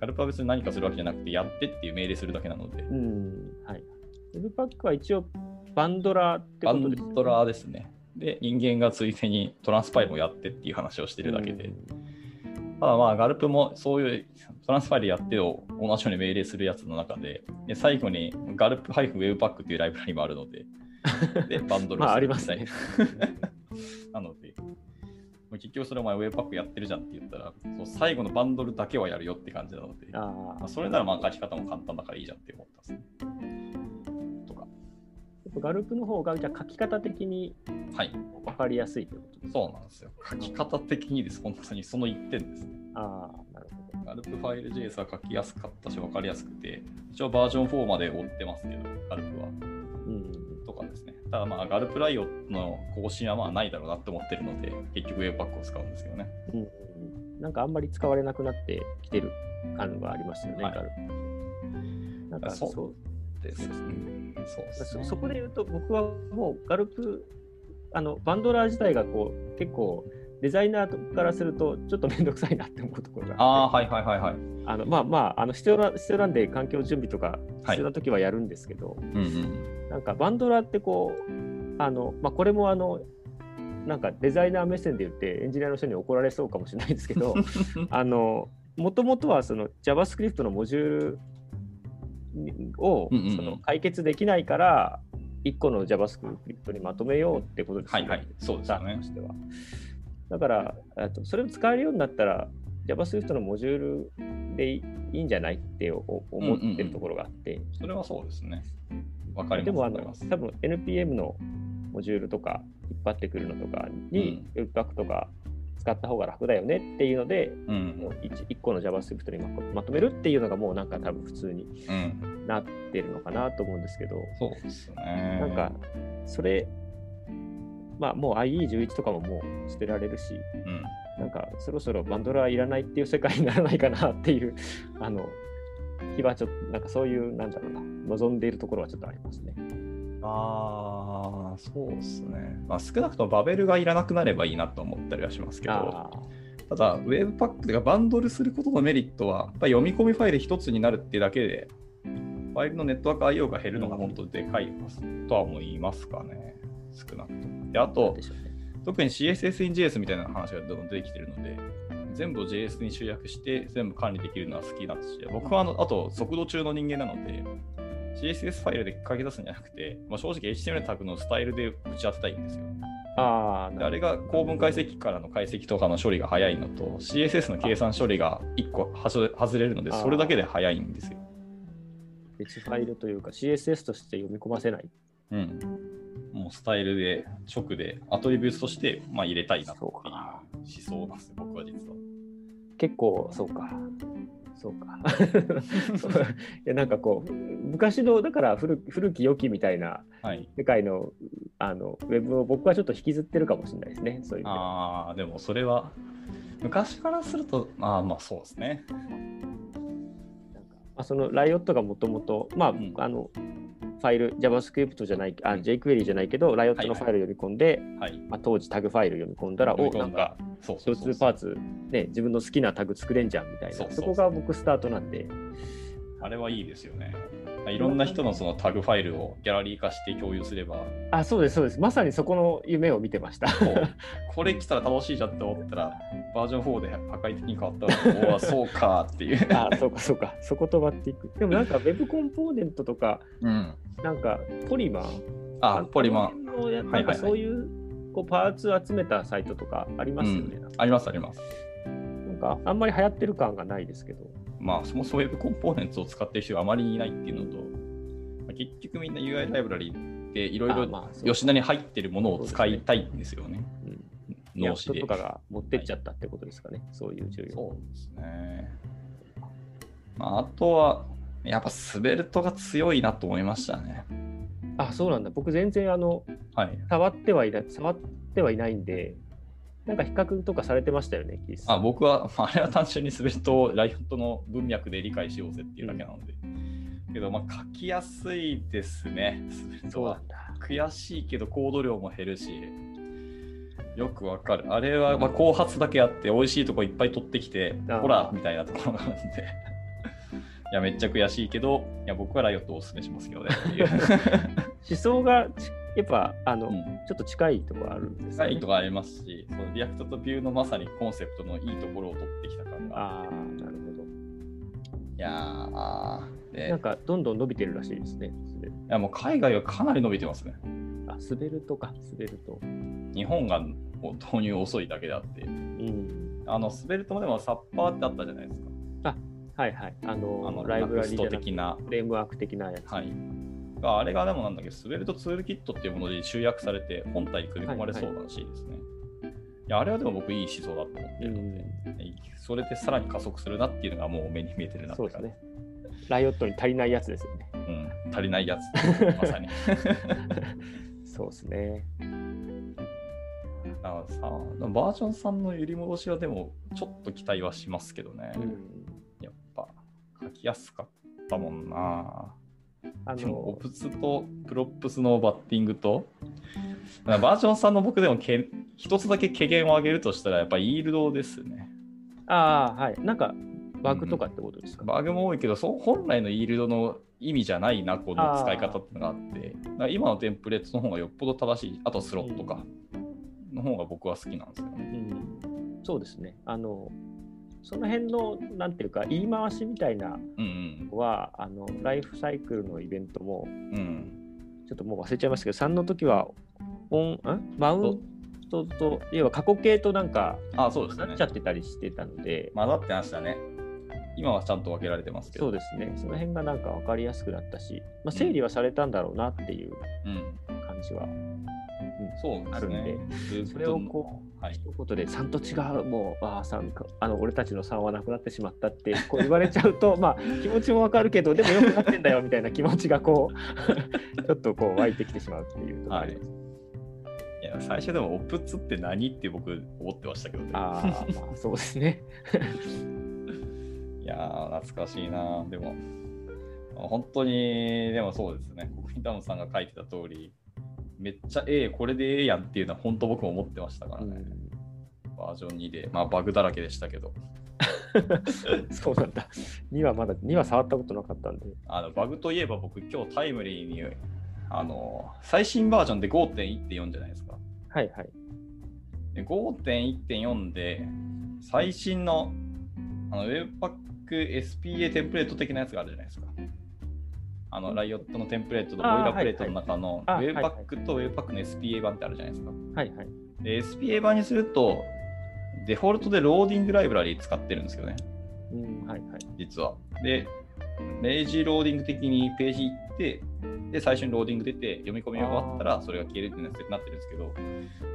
ガルプは別に何かするわけじゃなくて、やってっていう命令するだけなので、うん、はい。ウェブパックは一応バンドラーってバことですよねンドラーですね。で、人間がついでにトランスパイルもやってっていう話をしてるだけで、ただまあ、ガルプもそういうトランスファイルやってを同じように命令するやつの中で、で最後にガルプ -webpack っていうライブラリもあるので、で、バンドルまあありるますね。なので、まあ結局それお前 Webpack やってるじゃんって言ったら、そう最後のバンドルだけはやるよって感じなので、あまあ、それならまあ書き方も簡単だからいいじゃんって思ったんですね。ガルプの方がじゃあ書き方的にはい。分かりやすいということですか？そうなんですよ。書き方的にです。本当にその一点ですね。ああ、なるほど。ガルプファイル JS は書きやすかったし分かりやすくて、一応バージョン4まで追ってますけど、ガルプは。うん。とかですね。ただまあ、ガルプライオの更新はまあないだろうなって思ってるので、結局 Webpack を使うんですけどね。うん、なんかあんまり使われなくなってきてる感がありますよね、はいガルプ。なんかそうそうですね。そうですね。そそこで言うと、僕はもうガルプ、あのバンドラー自体がこう結構デザイナーからするとちょっと面倒くさいなって思うところがああ、あってはいはいはいはい。あのまあまああの必要な必要なんで環境準備とかはい必要な時はやるんですけど、うんうん。なんかバンドラーってこうあの、まあ、これもあのなんかデザイナー目線で言ってエンジニアの人に怒られそうかもしれないですけど あのもともとはその JavaScript のモジュールをうんうんうんその解決できないから1個の JavaScript にまとめようってことですはいはいそうですよねとしては。だからえっとそれを使えるようになったら JavaScript のモジュールでいいんじゃないってお思ってるところがあって、それはそうですね。わかります。でもあの多分 NPM のモジュールとか引っ張ってくるのとかに Webpack とか使った方が楽だよねっていうので、うんもう 1, 一個の JavaScript にままとめるっていうのがもうなんか多分普通にうん。なってるのかなと思うんですけど、そうですね。なんかそれまあもう IE11 とかももう捨てられるしうん。なんかそろそろバンドラーいらないっていう世界にならないかなっていうあの気はちょっとなんかそういうなんだろうな望んでいるところはちょっとありますね。ああ、そうですね。まあ、少なくともバベルがいらなくなればいいなと思ったりはしますけど、あただ、Webpack がバンドルすることのメリットは、やっぱり読み込みファイル一つになるってだけで、ファイルのネットワーク IO が減るのが本当にでかいとは思いますかね。少なくとも。で、あーとね特に CSS in JS みたいな話がどんどん出てきてるので、全部を JS に集約して全部管理できるのは好きだし、僕はあのあと速度中の人間なので、CSS ファイルで書き出すんじゃなくて、まあ、正直 HTML タグのスタイルで打ち当てたいんですよ。ああれが構文解析からの解析とかの処理が早いのと、CSS の計算処理が1個外れるので、それだけで早いんですよ。別ファイルというか CSS として読み込ませない。うん。もうスタイルで、直で、アトリビュートとして、まあ、入れたいなっていうそうか思想なんですよ、僕は実は。結構そうか。そうか。いやなんかこう昔のだから古古き良きみたいなはい。世界のあのウェブを僕はちょっと引きずってるかもしれないですね。そういうああ、でもそれは、昔からすると、まあまあそうですね。なんかまあ、そのライオットがもともと、まあ、んあの、ファイル、JavaScript じゃない、あ、うん。jQuery じゃないけど、ライオットのはいはい。ファイル読み込んで、はい。まあ、当時タグファイル読み込んだら、お、なんか、共通パーツ、ね、自分の好きなタグ作れんじゃんみたいな、そこが僕スタートなんで、あれはいいですよね。いろんな人のそのタグファイルをギャラリー化して共有すれば、あ、そうです、そうです。まさにそこの夢を見てました。これ来たら楽しいじゃんって思ったら、バージョン4で破壊的に変わったら、おお、そうかっていう。あ、そうか、そうか。そこ飛ばっていく。でもなんか Web コンポーネントとか、うん。なんかポリマンあ、ポリマン。ンのやなんかそういうこうパーツ集めたサイトとかありますよね。うんありますあります。なんかあんまり流行ってる感がないですけど。まあ、そもそも Web コンポーネンツを使ってる人があまりいないっていうのと、まあ結局みんな UI ライブラリでいろいろ吉田に入ってるものを使いたいんですよね。うん脳死でと。かが持ってっちゃったってことですかね、そういう重要。そうですね。まあ、あとは、やっぱスベルトが強いなと思いましたね。あ、そうなんだ。僕全然あのはい。触ってはいない、触ってはいないんで、なんか比較とかされてましたよね、キースあ僕は、まああれは単純にスベルトをライオットの文脈で理解しようぜっていうだけなので、けど、まあ、書きやすいですね。スベルトはそうなんだ。悔しいけど、コード量も減るし、よくわかる。あれは、まあ、後発だけあって、美味しいとこいっぱい取ってきて、ほらみたいなところがあるんで。いや、めっちゃ悔しいけど、いや、僕は Riot をお勧めしますけどね。思想がちやっぱあの、うんちょっと近いところあるんですよね。サイトがありますし、その React と Vue のまさにコンセプトのいいところを取ってきた感が。ああ、なるほど。いやー、でなんかどんどん伸びてるらしいですね。滑るいやもう海外はかなり伸びてますね。あ、滑るとか、滑ると。日本が導入遅いだけであって。うん。あの、スベルトもでもサッパーってあったじゃないですか。はいはい。あの、あのライブラリラクストじゃなくて的な。フレームワーク的なやつ。はい。があれがでもなんだっけど、スベルトツールキットっていうもので集約されて、本体に組み込まれそうらしいですね。いや、あれはでも僕いい思想だと思ってるので、それでさらに加速するなっていうのがもう目に見えてるなって感じそうですね。ライオットに足りないやつですよね。うん、足りないやつ、まさに。そうですね。だからさ、バージョン3の揺り戻しはでも、ちょっと期待はしますけどね。うん。やっぱ、書きやすかったもんな。あでも、オの、プスとプロップスのバッティングと、バージョン3の僕でもけ一つだけ軽減を上げるとしたら、やっぱイールドですね。ああ、はい。なんか、バグとかってことですか、バグも多いけど、そう本来のイールドの意味じゃないな、この使い方っていうのがあって、今のテンプレートの方がよっぽど正しい、あとスロットか、の方が僕は好きなんですよね。うん、そうですね。あの、その辺の、なんていうか、言い回しみたいなうんのは、あの、ライフサイクルのイベントも、うん。うん。ちょっともう忘れちゃいましたけど、3の時は、オン、んマウントと、要は過去形となんか、あ、そうですねなっち。ゃってたりしてたので、混ざってましたね。今はちゃんと分けられてますけど。そうですね。その辺がなんか分かりやすくなったし、まあ、整理はされたんだろうなっていううん。感じは、そうですあるんでね。それをこう、はい。一言で3と違う、もう、ああ、3か、あの、俺たちの3はなくなってしまったってこう言われちゃうと、まあ、気持ちもわかるけど、でもよくなってんだよみたいな気持ちがこう、ちょっとこう湧いてきてしまうっていうところがあります。いや、最初でも、オプツって何って僕思ってましたけどね。ああ、まあ、そうですね。いやー、懐かしいな。でも、本当に、でもそうですね。国民タウンさんが書いてた通り、めっちゃええ、これでええやんっていうのは本当僕も思ってましたからね。うんバージョン2で。まあ、バグだらけでしたけど。そうなんだ。2はまだ、2は触ったことなかったんで。あのバグといえば僕、今日タイムリーに、あの、最新バージョンで5.1.4じゃないですか。はいはい。で5.1.4で、最新のあの Webpack SPA テンプレート的なやつがあるじゃないですか。あの、 Riot のテンプレートと boilerplate の中のはいはいあ Webpack と Webpack の SPA 版ってあるじゃないですか。はいはい。で、SPA 版にすると、デフォルトでローディングライブラリ使ってるんですよね、うん、はいはい。実は。で、 lazy loading 的にページ行って、で、最初にローディング出て、読み込みが終わったら、それが消えるってなってるんですけど、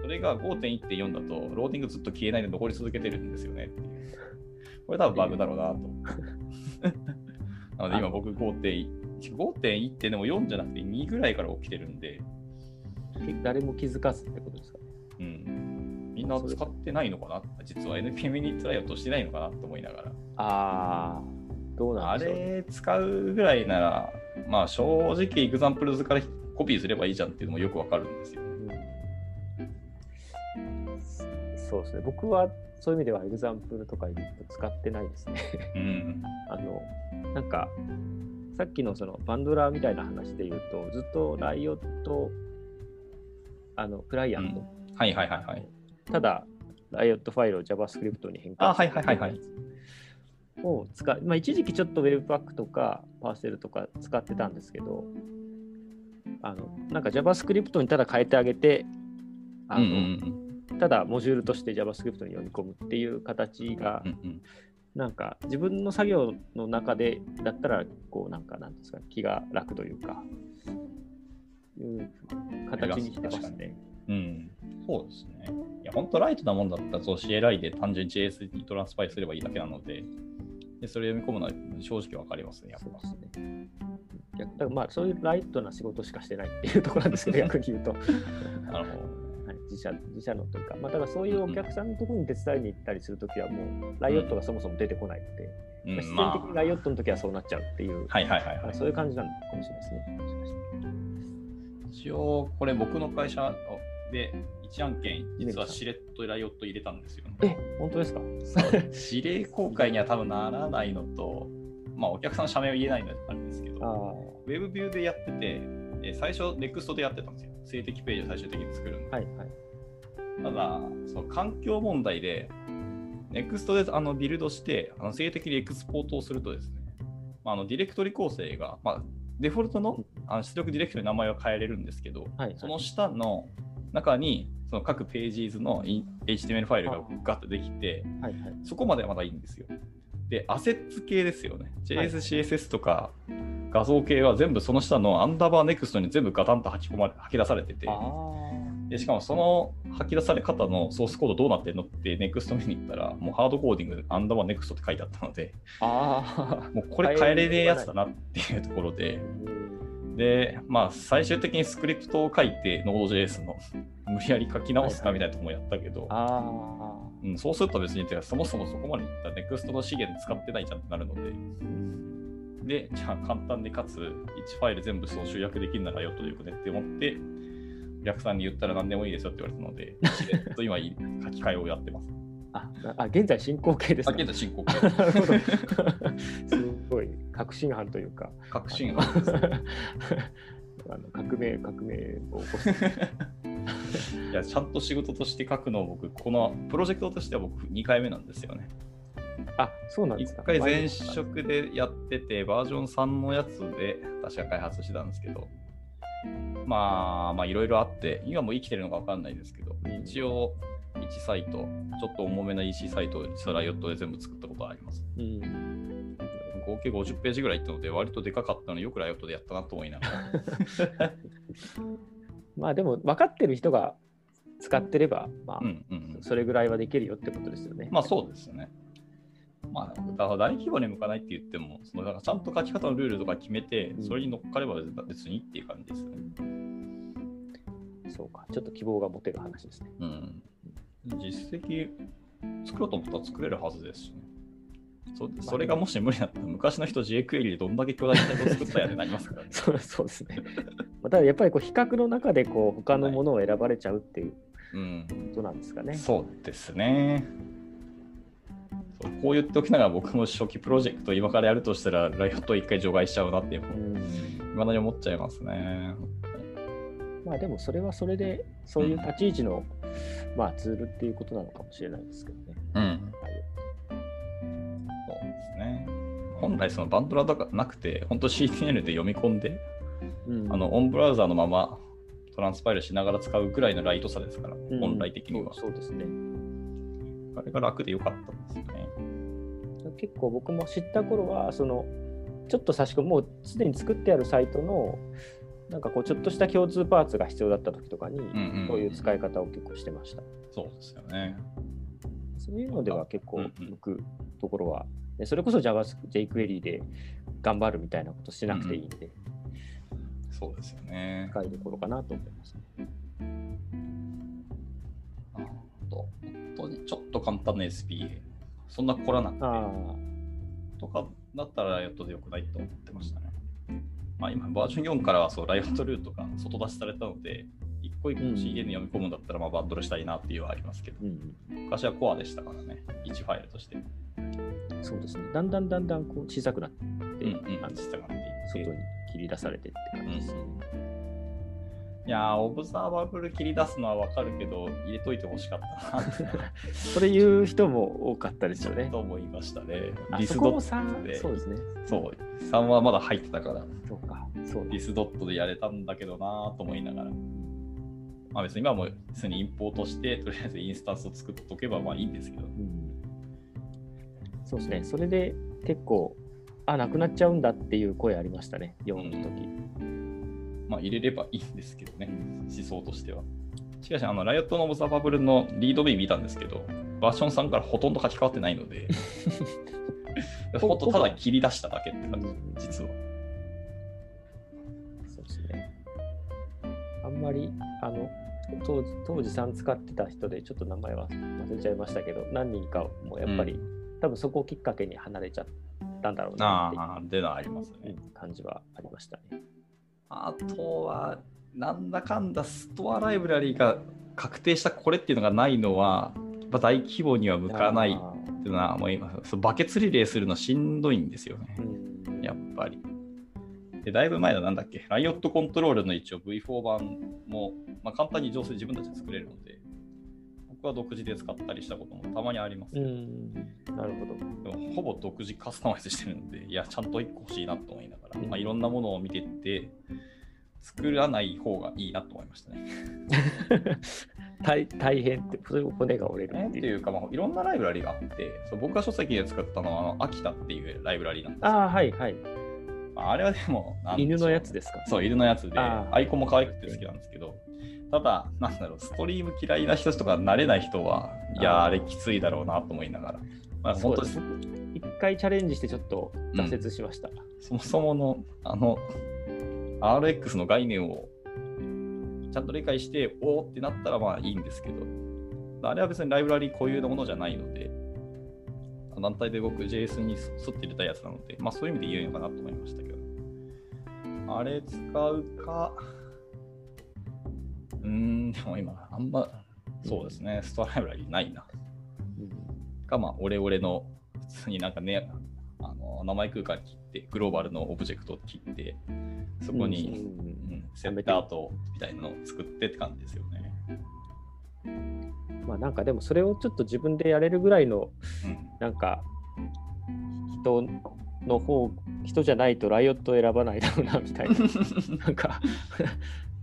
それが5.1.4だと、ローディングずっと消えないで残り続けてるんですよねっていう。これ多分バグだろうなと。なので今僕5.1、5.1ってでも4じゃなくて2ぐらいから起きてるんで、誰も気づかずってことですかうん。みんな使ってないのかな？実は NPM にトライアウトしてないのかな？と思いながら。ああ、どうなあんでしょうね。れ使うぐらいなら、まあ正直、 examples からコピーすればいいじゃんっていうのもよくわかるんですよ。うんそうですね。僕はそういう意味では example とか使ってないですね。うん。あの、なんか、さっきのそのバンドラーみたいな話で言うと、ずっと Riot、あの、クライアント、はいはいはいはい。ただ、ライオットファイルを JavaScript に変あ換はいはいはいはい。を使う、まあ、一時期ちょっと Webpack とか Parcel とか使ってたんですけど、あのなんか JavaScript にただ変えてあげて、あのうんうん。ただモジュールとして JavaScript に読み込むっていう形がうんうんなんか自分の作業の中でだったらこうなんかなんですか気が楽というかいう形にしてますね。うん。うん。そうですね。いや、本当ライトなもんだったら、そう CLI で単純に JS にトランスパイすればいいだけなので、でそれ読み込むのは正直わかりますね、やっそうぱ。ですね。いやだからまあそういうライトな仕事しかしてないっていうところなんですけど 逆に言うと。なるほど。はい、自社自社のというか、まあ、だからそういうお客さんのところに手伝いに行ったりするときは、もうライオットがそもそも出てこないので、うんまあ、必まあ然的にライオットのときはそうなっちゃうっていう、はいはいはいはい。まあそういう感じなのかもしれないですね。一応、これ僕の会社で1案件、実はしれっとライオット入れたんですよね。え、本当ですか？指令公開には多分ならないのと、まあ、お客さんの社名は言えないのであるんですけど、あウェブビューでやってて、え最初、NEXT でやってたんですよ。静的ページを最終的に作るのあ、はいはい。ただ、その環境問題で、NEXT であのビルドして、あの静的にエクスポートをするとですね、まあ、あのディレクトリ構成が、まあ、デフォルトのあの出力ディレクトリの名前は変えれるんですけど、はいはいその下の中にその各ページ図のイン HTML ファイルがガッとできて、はいはい。そこまではまだいいんですよ。で、アセッツ系ですよね。JS、CSS とか画像系は全部その下のアンダーバーネクストに全部ガタンと吐き込まれ吐き出されてて。でしかもその吐き出され方のソースコードどうなってんのってネクスト見に行ったら、もうハードコーディングアンダーバーネクストって書いてあったので、あもうこれ変えれねえやつだなっていうところで、で、まあ最終的にスクリプトを書いて Node.js の 無理やり書き直すかみたいなとこもやったけど、あ。ああ。うん、そうすると別にそもそもそこまでいった NEXT の資源使ってないじゃんってなるので、で、じゃあ簡単でかつ1ファイル全部そう集約できるならよっとでよくねって思って、お客さんに言ったら何でもいいですよって言われたので、と今い書き換えをやってます。あ、あ現在進行形ですあ、か。現在進行なるほど。すごい革新犯というか、革新犯ですね。あの革命、革命を起こす。いや、ちゃんと仕事として書くのを僕、このプロジェクトとしては僕2回目なんですよね。あ、そうなんですか。1回前職でやってて、バージョン3のやつで確か開発してたんですけど、まあ、まあいろいろあって、今も生きてるのか分かんないですけど、うん一応1サイト、ちょっと重めな EC サイトを実はライオットで全部作ったことはあります。うん。合計50ページぐらいいったので、割とでかかったので、よくライオットでやったなと思いながら。まあでも分かってる人が使ってれば、まあ、それぐらいはできるよってことですよね。まあそうですね。まあ、だから大規模に向かないって言っても、そのだからちゃんと書き方のルールとか決めてう、んそれに乗っかれば別にっていう感じですね。そうか、ちょっと希望が持てる話ですね。うん。実績作ろうと思ったら作れるはずですしね。そそれがもし無理だったら、昔の人 JQuery でどんだけ巨大なサイトを作ったやってなりますからね。そうそうですね。まあただやっぱりこう比較の中でこう他のものを選ばれちゃうっていううん。ことなんですかね。そうですね。そうこう言っておきながら僕も初期プロジェクト今からやるとしたらライオットを一回除外しちゃうなっていううん未だに思っちゃいますね。まあでもそれはそれでそういう立ち位置の、まあ、ツールっていうことなのかもしれないですけどね。うん。はいそうですね。本来そのバンドラとかなくて、本当 CTL で読み込んで、うんあのオンブラウザーのままトランスパイルしながら使うぐらいのライトさですから、うん本来的には。そうですね。あれが楽でよかったんですよね。結構僕も知った頃はそのちょっと差し込むもうすでに作ってあるサイトのなんかこうちょっとした共通パーツが必要だった時とかに、んうんそういう使い方を結構してました。そうですよね。そういうのでは結構うんうん向くところは、でそれこそ JavaScript、jQuery で頑張るみたいなことしなくていいんで、そうですよね。使いどころかなと思いますね。あと本当にちょっと簡単な SPA。そんな凝らなくて。あとかだったらライオットでよくないと思ってましたね。まあ、今、バージョン4からはそうライオットルートが外出しされたので、一個一個うん。CN に読み込むんだったら、まあ、バンドルしたいなっていうのはありますけど、あ、うん、昔はコアでしたからね、1ファイルとして。そうですね。だんだんだんだんこう小さくなって、うんうん。あの小さくなって外に切り出されてって感じですね。いやー、オブザーバブル切り出すのはわかるけど、入れといてほしかったな それ言う人も多かったですよね。と思いましたね。あディスドットで、そうですね。そう、3はまだ入ってたから、そうか。そうだディスドットでやれたんだけどなと思いながら。まあ別に今はもうすでにインポートして、とりあえずインスタンスを作っとけばまあいいんですけど、うんそうですね。それで結構、あ、なくなっちゃうんだっていう声ありましたね、読むとき。まあ入れればいいんですけどね、思想としては。しかし、あの、ライオットのオブザバブルのリード B 見たんですけど、バージョン3からほとんど書き換わってないので、ほんとただ切り出しただけって感じ、実は。そうですね。あんまり、あの、当時当時3使ってた人でちょっと名前は忘れちゃいましたけど何人かもやっぱり、多分そこをきっかけに離れちゃったんだろうなっていうあ感じはありましたね。あとは、なんだかんだストアライブラリーが確定したこれっていうのがないのは、大規模には向かないあっていうのは、もう今、そうバケツリレーするのしんどいんですよねー。うんやっぱり。で、だいぶ前のなんだっけ、ライオットコントロールの一応 V4 版も、まあ、簡単に上手で自分たちで作れるので、僕は独自で使ったりしたこともたまにありますなるほど。でもほぼ独自カスタマイズしてるので、いや、ちゃんと1個欲しいなと思いながら、うんまあ、いろんなものを見てって、作らない方がいいなと思いましたね。大大変って、それを骨が折れるっっていう。ていうか、まあ、いろんなライブラリがあって、そう僕が書籍で作ったのは、あの秋田っていうライブラリなんですよ。ああ、はいはい。まああれはでも、犬のやつですか？そう、犬のやつで、アイコンも可愛くて好きなんですけど、ただ、なんだろう、ストリーム嫌いな人とか慣れない人は、いやー、あれきついだろうなと思いながら、まあ、本当です一回チャレンジしてちょっと挫折しました。そもそもの、あの、RX の概念をちゃんと理解して、おーってなったらまあいいんですけど、あれは別にライブラリ固有のものじゃないので、団体で僕 JS に沿って入れたやつなので、まあそういう意味で言うのかなと思いましたけど、あれ使うか、うーん、でも今、あんま、そうですね、ストアライブラリないな。うんが、まあ、オレオレの、普通になんかね、あの名前空間切って、グローバルのオブジェクトを切って、そこに、うんうんセッターとみたいなのを作ってって感じですよね。まあなんかでもそれをちょっと自分でやれるぐらいのうんなんか人の方人じゃないと Riot を選ばないだろうなみたいな なんか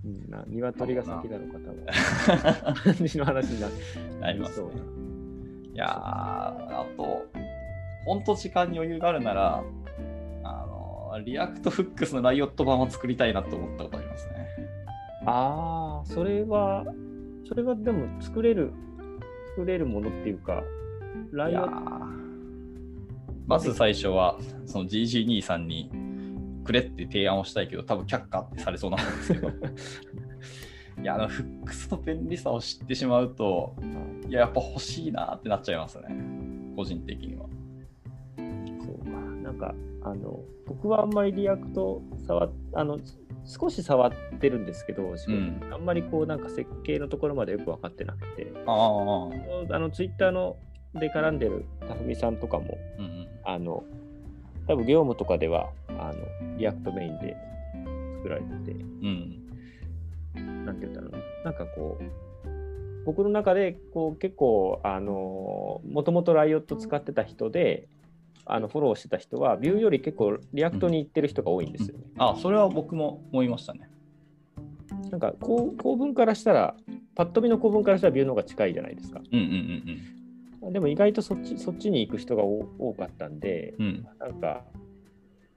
うん。な鶏が先なのか多分。感じの話になってありますね。いやーあと、本当時間に余裕があるなら、あの、 React Hooks の Riot 版を作りたいなと思ったことありますね。ああそれはそれはでも作れる作れるものっていうかライオッー。まず最初は、その GG2 さんにくれって提案をしたいけど、多分却下ってされそうなんですけど。いや、あの Hooks の便利さを知ってしまうと、いや、やっぱ欲しいなってなっちゃいますね。個人的には。そうか、なんか、あの、僕はあんまり React 触っ、あの、少し触ってるんですけど、うんあんまりこう、なんか設計のところまでよく分かってなくて、ああ、あの、ツイッターので絡んでるたふみさんとかも、うんうん。あの、多分業務とかでは、あの、 React メインで作られてて、うん。なんて言うんだろうな、なんかこう、僕の中でこう結構、あのもともと Riot 使ってた人で、あのフォローしてた人は、 Vue より結構 React に行ってる人が多いんですよね。あ、それは僕も思いましたね。なんかこう構文からしたら、パッと見の構文からしたら Vue の方が近いじゃないですか。うんうんでも意外とそっちそっちに行く人が多多かったんで、うん。なんか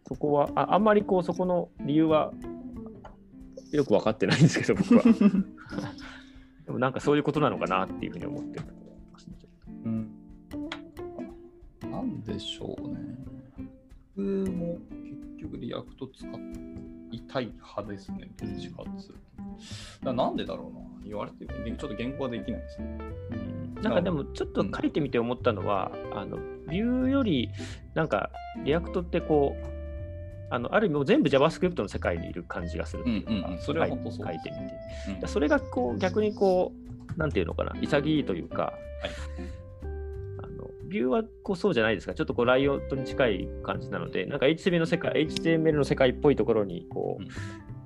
そこはあ、あんまりこうそこの理由はよく分かってないんですけど、僕は。でもなんかそういうことなのかなっていうふうに思ってるうん、なんでしょうね。僕も結局 React 使いたい派ですね、どっちかっつうと。なんでだろうな。言われてちょっと言語化はできないですね。なんかでもちょっと書いてみて思ったのは、あの Vue よりなんか React ってこうあのある意味全部 JavaScript の世界にいる感じがするっていうかうんうんうん。それは本当そう書いてみて。うん。それがこう逆にこうなんていうのかな。潔いというか、あの Vue はこうそうじゃないですかちょっとこう Riot に近い感じなのでなんか HTML の世界 HTML の世界っぽいところにこう、うん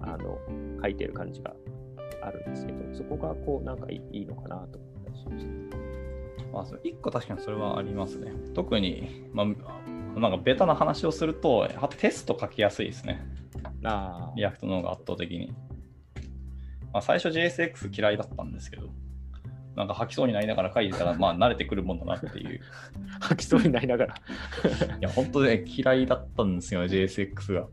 あの書いてる感じがあるんですけどそこがこうなんかいいいいのかなと思ったりしました。まあ、それ一個確かにそれはありますね。特に、まあ、なんかベタな話をすると、テスト書きやすいですね。あ React の方が圧倒的に。まあ、最初 JSX 嫌いだったんですけど、なんか吐きそうになりながら書いてたら、まあ慣れてくるもんだなっていう。吐きそうになりながら。いや、本当ね、嫌いだったんですよ、JSX が。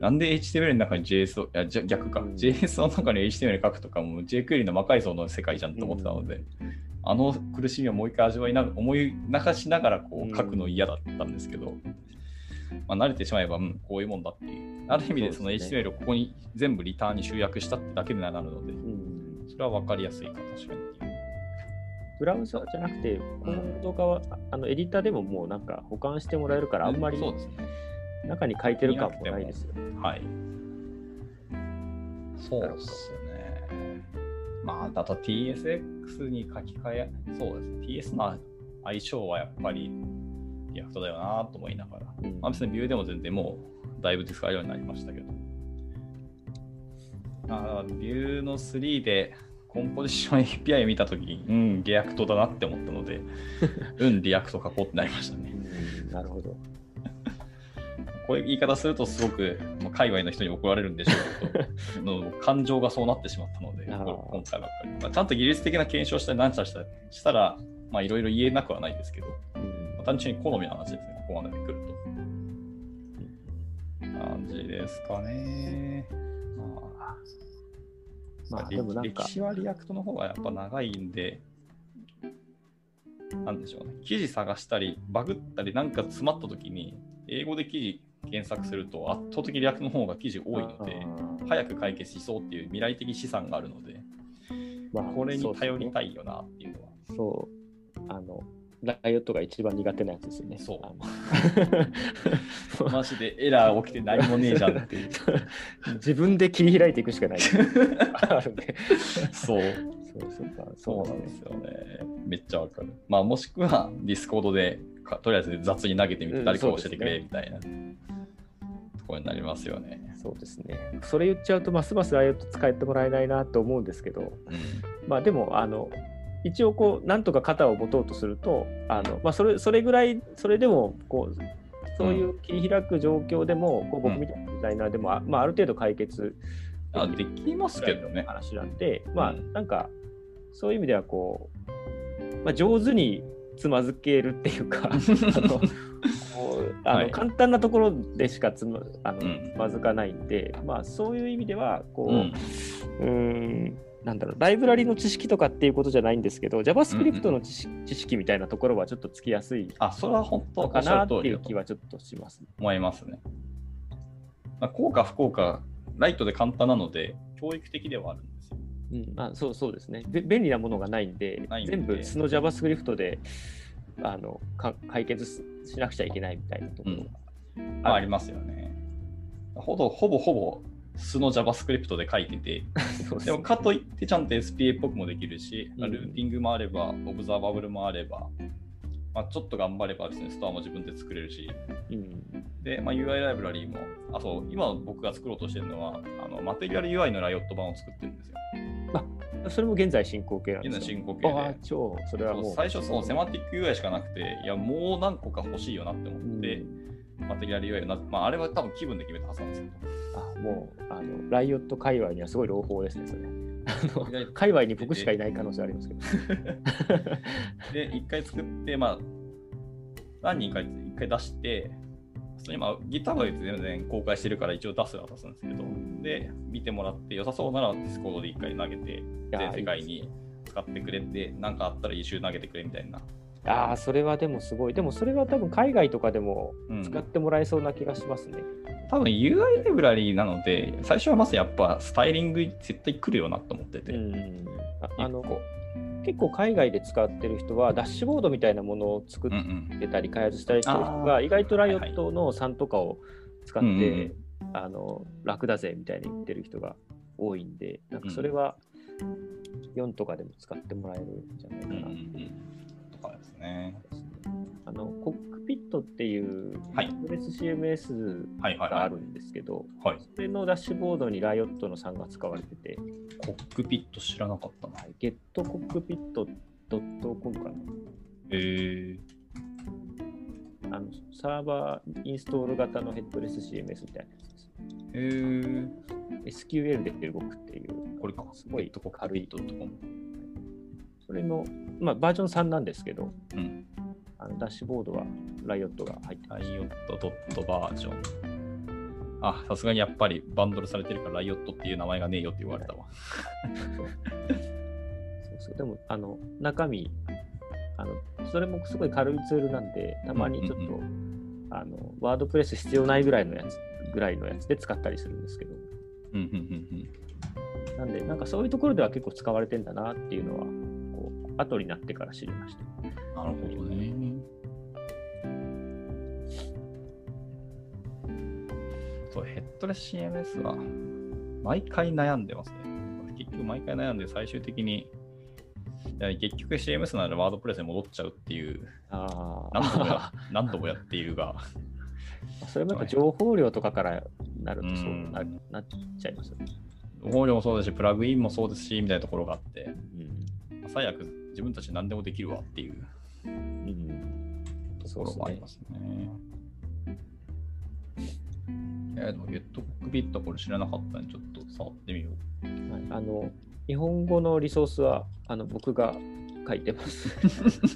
なんで HTML の中に JS を、いや逆か、うん JS の中に HTML 書くとかも JQuery の魔改造の世界じゃんと思ってたので、あの苦しみをもう一回味わいな思い流しながらこうんう書くの嫌だったんですけど、まあ、慣れてしまえば、うん、こういうもんだっていう。ある意味でその HTML をここに全部リターンに集約したってだけになるのでう、んそれは分かりやすいか、確かに。ブラウザじゃなくて、コード側、あのエディターでももうなんか保管してもらえるから、あんまり。中に書いてる感もないですよね。はい。そうですね。まあ、あと TSX に書き換え、そうですね。TS の相性はやっぱり React だよなと思いながら。うんまあ、別に Vue でも全然もうだいぶ使えるようになりましたけど。あービューの3でコンポジション API 見たときに、うん、 React だなって思ったので、うん、 React 書こうってなりましたね。うんなるほど。こういう言い方するとすごく、まあ、海外の人に怒られるんでしょうけど、の感情がそうなってしまったので、今回ばっかり。まあ、ちゃんと技術的な検証したり何したりしたしたら、まあいろいろ言えなくはないですけど、うんまあ単純に好みの話ですね、ここまで来ると。感じですかね。まあ、まあでもなんか歴史は React の方がやっぱ長いんで、なんでしょうね。記事探したり、バグったり、なんか詰まった時に、英語で記事検索すると圧倒的に React の方が記事多いので、早く解決しそうっていう未来的資産があるので、まあこれに頼りい。たいよなっていうのは。そう。あの、 Riot が一番苦手なやつですよね。そうマジでエラー起きて何もねえじゃんっていう。自分で切り開いていくしかない。そう。そうそうか。そうなんねですよね。めっちゃわかる。まあ、もしくは、 Discord でか、とりあえず雑に投げてみて、うん誰か教えてくれみたいな、ところになりますよね。そうですね。それ言っちゃうと、ますます Riot 使ってもらえないなと思うんですけど、うん。まあでも、あの、一応こう、なんとか肩を持とうとすると、あのまあ、それそれぐらい、それでもこう、そういう切り開く状況でも、こう僕みたいなデザイナーでも、あまあ、ある程度解決あできますけどね。話なんで、まあうん。なんかそういう意味ではこう、まあ、上手につまずけるっていうか あのあの、はい。簡単なところでしかつまあの、うん。つまずかないんで、まあ、そういう意味ではこう、ううんーんなんだろうライブラリの知識とかっていうことじゃないんですけど JavaScript の知識,、知識みたいなところはちょっとつきやすいあ、それは本当かなっていう気はちょっとします。思いますね。まあ、効果不効果、ライトで簡単なので、教育的ではあるんですよ。うん、あそうそうですね。べ便利なものがないんで、んで全部素の JavaScript であのか解決すしなくちゃいけないみたいなところが、まあ、ありますよね。ほぼほぼほぼ素の JavaScript で書いてて、そうでもかといってちゃんと SPA っぽくもできるし、うん。ルーティングもあれば、オブザーバブルもあれば、まあ、ちょっと頑張ればですね、ストアも自分で作れるし、うん。で、まあ、UI ライブラリーも、あと、今僕が作ろうとしてるのは、あのマテリアル UI のライオット版を作ってるんですよ。それも現在進行形なんですか？現在進行形で。ああ、超、それはもう。そう最初、そのセマティック UI しかなくて、いや、もう何個か欲しいよなって思って、うんマテリアル UI な、まあ、あれは多分気分で決めたはずなんですけど、あもうあの、ライオット界隈にはすごい朗報ですね、それ。界隈に僕しかいない可能性ありますけど。で、一回作って、まあ、何人か一回出して、それ今、GitHub で全然公開してるから一応出すは出すんですけど、で、見てもらって良さそうなら Discord で一回投げて、や全世界に使ってくれて、なんかあったら一周投げてくれみたいな。ああ、それはでもすごい。でもそれは多分海外とかでもうん。使ってもらえそうな気がしますね。多分 UI ライブラリーなので、最初はまずやっぱスタイリング絶対来るよなと思ってて。うんああの結構海外で使ってる人はダッシュボードみたいなものを作っうんうんてたり開発したりしてる人あがー。意外とライオットの3とかを使って、うんうんうん。あの楽だぜみたいに言ってる人が多いんでなんかそれは4とかでも使ってもらえるんじゃないかうんうんうなっていうん。とかですね。あのコックピットっていうはい SCMS はいはいはいがある。んですけど、はい、それのダッシュボードにライオットの3が使われてて、コックピット知らなかったな。はい、getcockpit.com かなへえあのサーバーインストール型のヘッドレス CMS みたいなやつです。へえ SQL で動くっていう、これか。すごいコック軽いピットとかも。それの、まあ、バージョン3なんですけど、うん。あのダッシュボードはライオットが入ってます。ライオットドットバージョン。あ、さすがにやっぱりバンドルされてるからライオットっていう名前がねえよって言われたわ。そうそうでも、あの中身あの、それもすごい軽いツールなんで、たまにちょっと、あのワードプレス必要ないぐらいのやつぐらいのやつで使ったりするんですけど、うんうんうんうん。なんで、なんかそういうところでは結構使われてんだなっていうのは、後になってから知りました。なるほどね。そう、ヘッドレス CMS は毎回悩んでますね。結局毎回悩んで最終的に、結局 CMS ならワードプレスに戻っちゃうっていう、あ何度もやあ。何度もやっているが、それもやっぱ情報量とかからなるとそううんななっちゃいますよね。情報量もそうですし、プラグインもそうですし、みたいなところがあって、うん最悪自分たち何でもできるわっていううん、ところもありますね。えー、でもゲットコックピットこれ知らなかったんで、ちょっと触ってみよう。はい、あの日本語のリソースはあの僕が書いてます。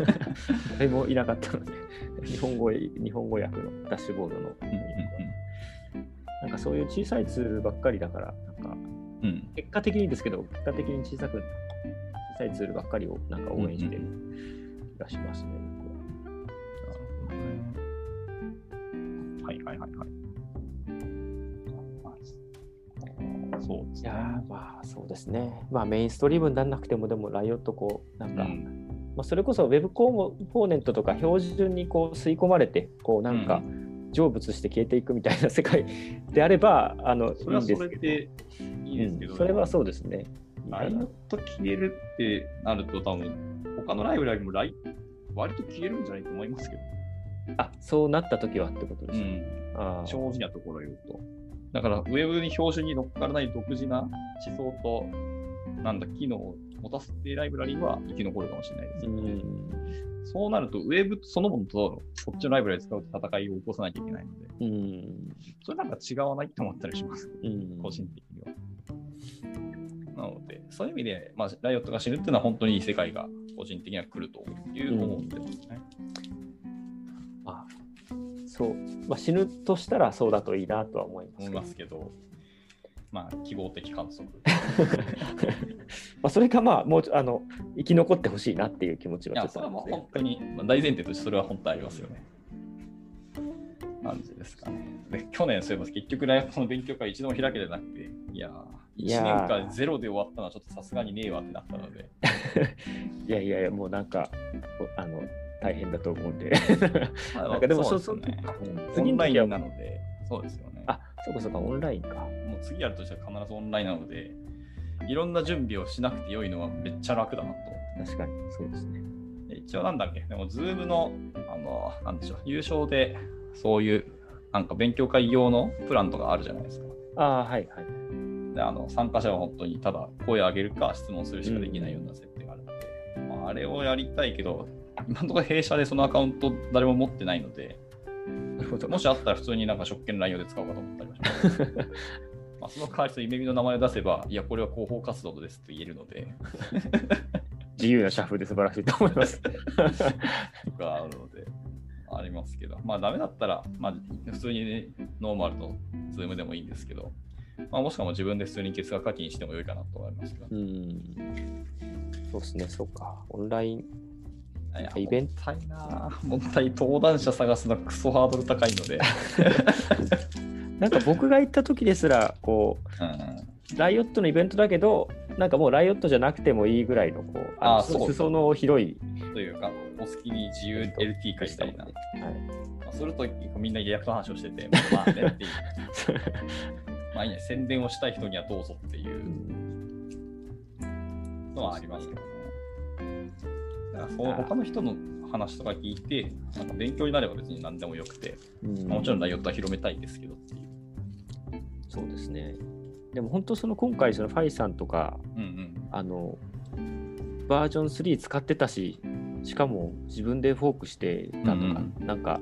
誰もいなかったので、日本語日本語訳のダッシュボードの。なんかそういう小さいツールばっかりだから、なんか結果的にですけど、結果的に小さく、小さいツールばっかりをなんか応援してるうん気がしますね、僕は。はいはいはいはい。そうですね。いやーまあそうですね。まあメインストリームにならなくても、でもライオットこう、なんか、うんまあ、それこそ Web コンポーネントとか標準にこう吸い込まれて、こうなんか成仏して消えていくみたいな世界であれば、あの、いそれはそいんですけど。れでいいですけど、うんそれはそうですね。ライオット消えるってなると、多分他のライブラリもライ割と消えるんじゃないと思いますけど、あそうなった時はってことですね。ん、あー正直なところを言うと。だから、ウェブに標準に乗っからない独自な思想と、なんだ、機能を持たせてライブラリは生き残るかもしれないですうよね。んそうなると、ウェブそのものとこっちのライブラリ使うと戦いを起こさなきゃいけないので、うんそれなんか違わないと思ったりします、うん個人的には。なので、そういう意味で、まあ、ライオットが死ぬっていうのは本当にいい世界が個人的には来るという思ってますね。まあそう、まあ、死ぬとしたらそうだといいなとは思います思いけどますけど、まあ、希望的観測。まあそれかまあもうあの生き残ってほしいなっていう気持ちはちょっとそれはもう本当に、まあ、大前提としてそれは本当ありますよね。感じですかね。で、去年、そういえば結局、ライオットの勉強会一度も開けてなくて、いやー、1いやー年間ゼロで終わったのはちょっとさすがにねえわってなったので、いやいやいやもうなんかおあの大変だと思うんでまあ なんかでもそうそうね。次のインなので、そうですよね。あそうかそうかオンラインかもう次やるとしたら必ずオンラインなので、いろんな準備をしなくてよいのはめっちゃ楽だなと。確かにそうですねで一応なんだっけ、でも、ズームの、あの、なんでしょう、優勝で、そういう、なんか勉強会用のプランとかあるじゃないですか。ああはいはいであの参加者は本当にただ声を上げるか質問するしかできないような設定があるので、まあ、あれをやりたいけど、今のところ弊社でそのアカウント誰も持ってないので、もしあったら普通になんか職権乱用で使おうかと思ったりもします。まあその代わりとイメミの名前を出せば、いや、これは広報活動ですと言えるので、自由な社風で素晴らしいと思います。とかあるので、ありますけど、まあダメだったら、まあ普通に、ね、ノーマルの Zoom でもいいんですけど、まあ、もしくはもう自分で普通に月額課金してもよいかなと思いますけど。うん。そうですねそうか。オンライン。イベント。いな。もったい登壇者探すのはクソハードル高いので、なんか僕が行った時ですらこうん、う Riot のイベントだけどなんかもう Riot じゃなくてもいいぐらいのこうのあーそう裾の広い。というか、お好きに自由 LT 会したいな。はいまあ、するとみんな React の話をしてて、まあねっていう。まあいいね、宣伝をしたい人にはどうぞっていうのはありますけどね。だからそう他の人の話とか聞いて、なんか勉強になれば別に何でもよくて、うんまあもちろん Riot は広めたいですけどっていう。そうですね。でも本当その今回そのファイさんとかうんうん。あのバージョン3使ってたししかも自分でフォークしてたとか、うんなんか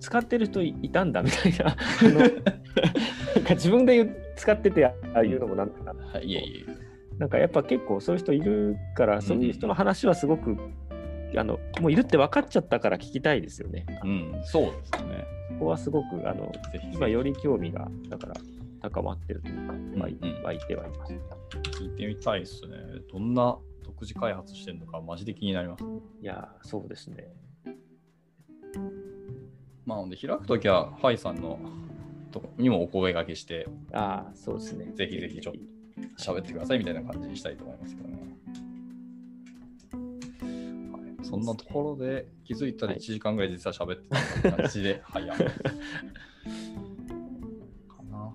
使ってる人いいたんだみたいな なんか自分で使っててああいうのもなんかはい、いえいえ。なんかやっぱ結構そういう人いるからそういう人の話はすごく、あのもういるって分かっちゃったから聞きたいですよね。うん、そうですよね。ここはすごくあのぜひ今より興味がだから高まってるというか、湧いてはいます。聞いてみたいですね。どんな独自開発してるのか、マジで気になります。いやー、そうですね。まあ、ほんで開くときは、ファイさんのとこにもお声掛けして、ああ、そうですね。ぜひぜひちょっ喋ってくださいみたいな感じにしたいと思いますけどね。はい、そんなところで気づいたら1時間ぐらい実は喋ってた感じで、はい、や。かな。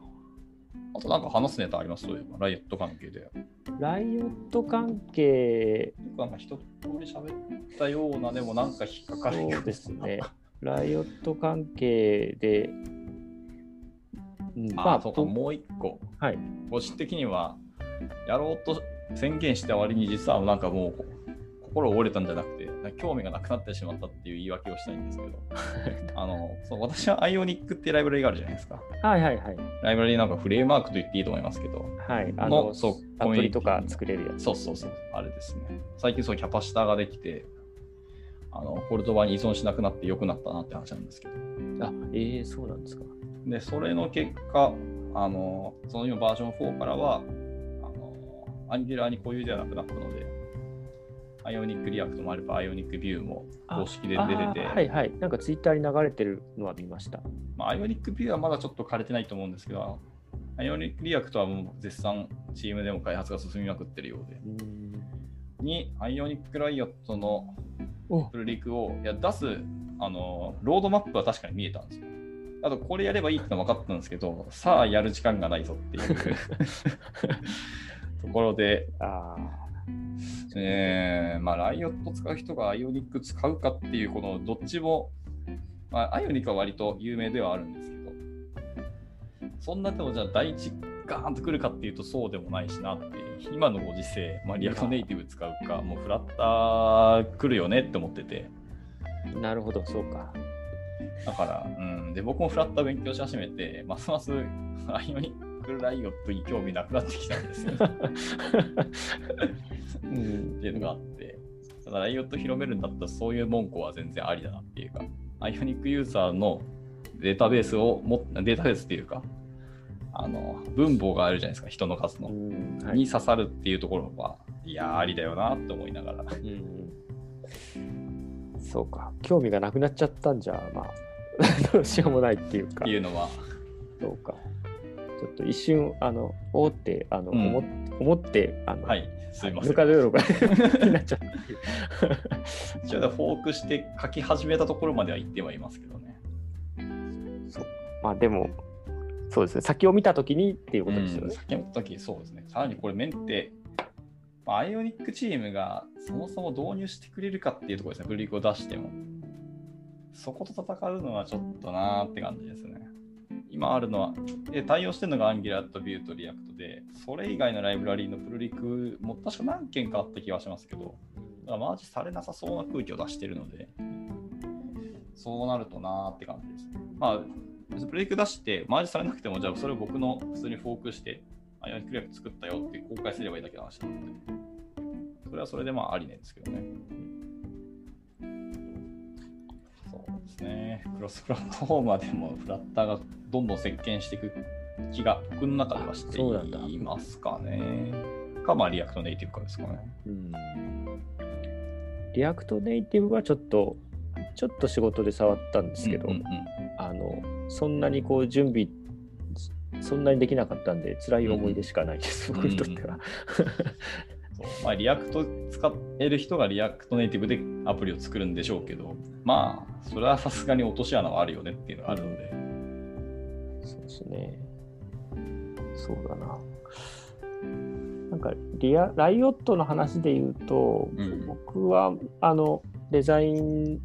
あとなんか話すネタあります？ライオット関係で。ライオット関係、なんか一通り喋ったような、でもなんか引っかかるよそうですね。ライオット関係で、うんあ、そうか、もう一個。はい。ご指摘的には、やろうと宣言した割に実はなんかもう心折れたんじゃなくて、興味がなくなってしまったっていう言い訳をしたいんですけど、あのそう私は Ionic っていうライブラリがあるじゃないですか。はいはいはい。ライブラリなんかフレームワークと言っていいと思いますけど、はい。あの、のそうアプリとか作れるやつ。そうそうそう、あれですね。最近そうキャパシタができて、あのポルトバに依存しなくなって良くなったなって話なんですけど。あ、ええそうなんですか。で、それの結果、あのその今バージョン4からは、あの Angular に固有ではなくなったので、 Ionic React もあれば、 Ionic Vue も公式で出てて、はいはい。なんかツイッターに流れてるのは見ました。まあ、 Ionic Vue はまだちょっと枯れてないと思うんですけど、 Ionic React はもう絶賛チームでも開発が進みまくってるようで、うん。に、 Ionic Riot のおプルリクをいや出すあのロードマップは確かに見えたんですよ。あと、これやればいいってのは分かったんですけど、さあやる時間がないぞっていう ところで、あえーまあ、 Riot 使う人が Ionic 使うかっていう、このどっちも、まあ、 Ionic は割と有名ではあるんですけど、そんなでもじゃあ第一ガーンとくるかっていうとそうでもないしなっていう、今のご時世、まあ、 React Native 使うか、もうフラッター来るよねって思ってて、あ、なるほど、そうか。だから、うん、で僕もフラッター勉強し始めて、ますますアイオニックライオットに興味なくなってきたんですよ。うんっていうのがあって、ただライオット広めるんだったらそういう文句は全然ありだなっていうか、アイオニックユーザーのデータベースをも、データベースっていうか、あの分母があるじゃないですか、人の数の。うんはいに刺さるっていうところは、いやー、ありだよなって思いながら。うんそうか。興味がなくなっちゃったんじゃ、まあ、どうしようもないっていうかって。いうのは、そうか。ちょっと一瞬、あの、おーって、あの、うん思っ思って、あの、はい、すいません。ぬかがになっちゃったっていう。一応でフォークして書き始めたところまでは行ってはいますけどね。そうまあでも、そうですね、先を見たときにっていうことですようん、ね。先の時そうですね。さらにこれメンテ、まあ、アイオニックチームがそもそも導入してくれるかっていうところですね、ブリックを出しても。そこと戦うのはちょっとなーって感じですね。今あるのは、で対応してるのが Angular と Vue と React で、それ以外のライブラリーのプルリクも確か何件かあった気がしますけど、だからマージされなさそうな空気を出してるので、そうなるとなーって感じです。まあ、プレイク出して、マージされなくても、じゃあそれを僕の普通にフォークして、Ionic React 作ったよって公開すればいいだけの話なので、それはそれでまあありなんですけどね。そうですね。クロスプラットフォームはでも、フラッターがどんどん席巻していく気が僕の中ではしていますかね。か、まあ React Native かですかね。うん React Native はちょっと、ちょっと仕事で触ったんですけど、うんうんうんあのそんなにこう準備、そんなにできなかったんで、辛い思い出しかないです、うん僕にとっては。まあ、 React 使える人が React Native でアプリを作るんでしょうけど、まあ、それはさすがに落とし穴はあるよねっていうのがあるので、そうですね。そうだな。なんかリア、 Riot の話で言うと、うん僕はあのデザイ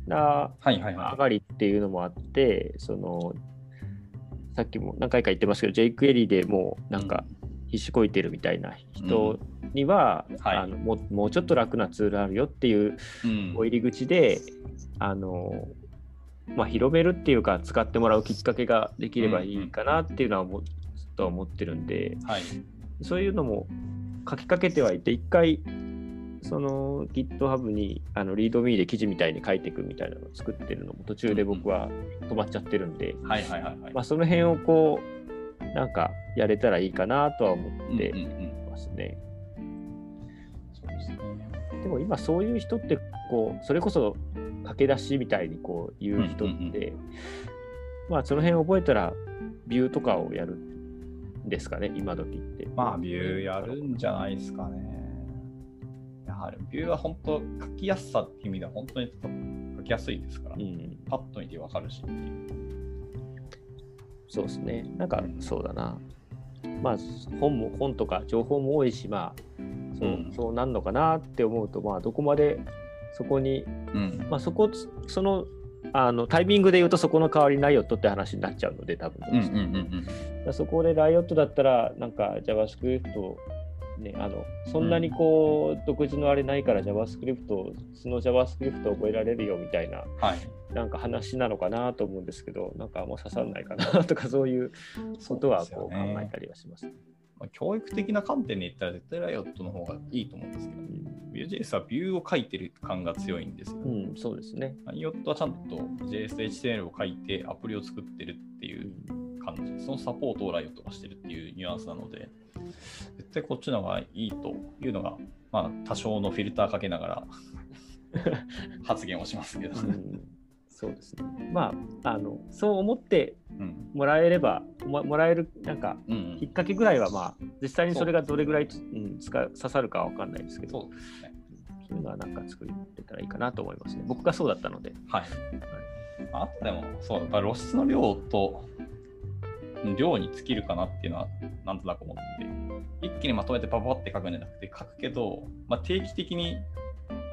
ナはいはいーは上がりっていうのもあって、そのさっきも何回か言ってますけど、jQuery でもうなんか必死こいてるみたいな人には、はいあのもうもうちょっと楽なツールあるよっていうお入り口で、あのまあ、広めるっていうか使ってもらうきっかけができればいいかなっていうのは思うとは思ってるんではい。そういうのも書きかけてはいて一回その GitHub にあの README で記事みたいに書いていくみたいなのを作ってるのも途中で僕は止まっちゃってるんで、はいはいはいはい。まあ、その辺をこうなんかやれたらいいかなとは思ってますね。でも今そういう人ってこうそれこそ駆け出しみたいにこう言う人って、まあその辺覚えたらビューとかをやるですかね、今時って。まあ、ビューやるんじゃないですかね。やはり、ビューは本当、書きやすさっていう意味では本当に書きやすいですから、うん、パッと見てわかるしっていう。そうですね。なんか、そうだな。まあ、本も、本とか情報も多いし、まあ、そう,、うんそうなんのかなって思うと、まあ、どこまでそこに、うん。まあ、そこ、その、あのタイミングで言うとそこの代わりにライオットって話になっちゃうので多分どううんうんうそこでライオットだったらなんか JavaScript ねあのそんなにこう、独自のあれないから JavaScript その JavaScript を覚えられるよみたいなうん。はい。なんか話なのかなと思うんですけどなんかあんま刺さらないかなとかそういうことはこう考えたりはします。まあ、教育的な観点で言ったら絶対ライオットの方がいいと思うんですけど、Vue.js はビューを書いてる感が強いんですよ。うん、うんそうですね。ライオットはちゃんと JS と HTML を書いてアプリを作ってるっていう感じ、そのサポートをライオットがしてるっていうニュアンスなので、絶対こっちの方がいいというのが、まあ、多少のフィルターかけながら 発言をしますけど。うんそうですね。まああのそう思ってうん。もらえればももらえるなんかうんきっかけぐらいはまあ実際にそれがどれぐらいつうん、使う刺さるかは分かんないですけどそうですね。そういうのはなんか作れたらいいかなと思いますね。僕がそうだったので。はい。あとでも、そう、やっぱ露出の量と量に尽きるかなっていうのは、なんとなく思ってて、一気にまとめてパパって書くんじゃなくて、書くけど、まあ、定期的に、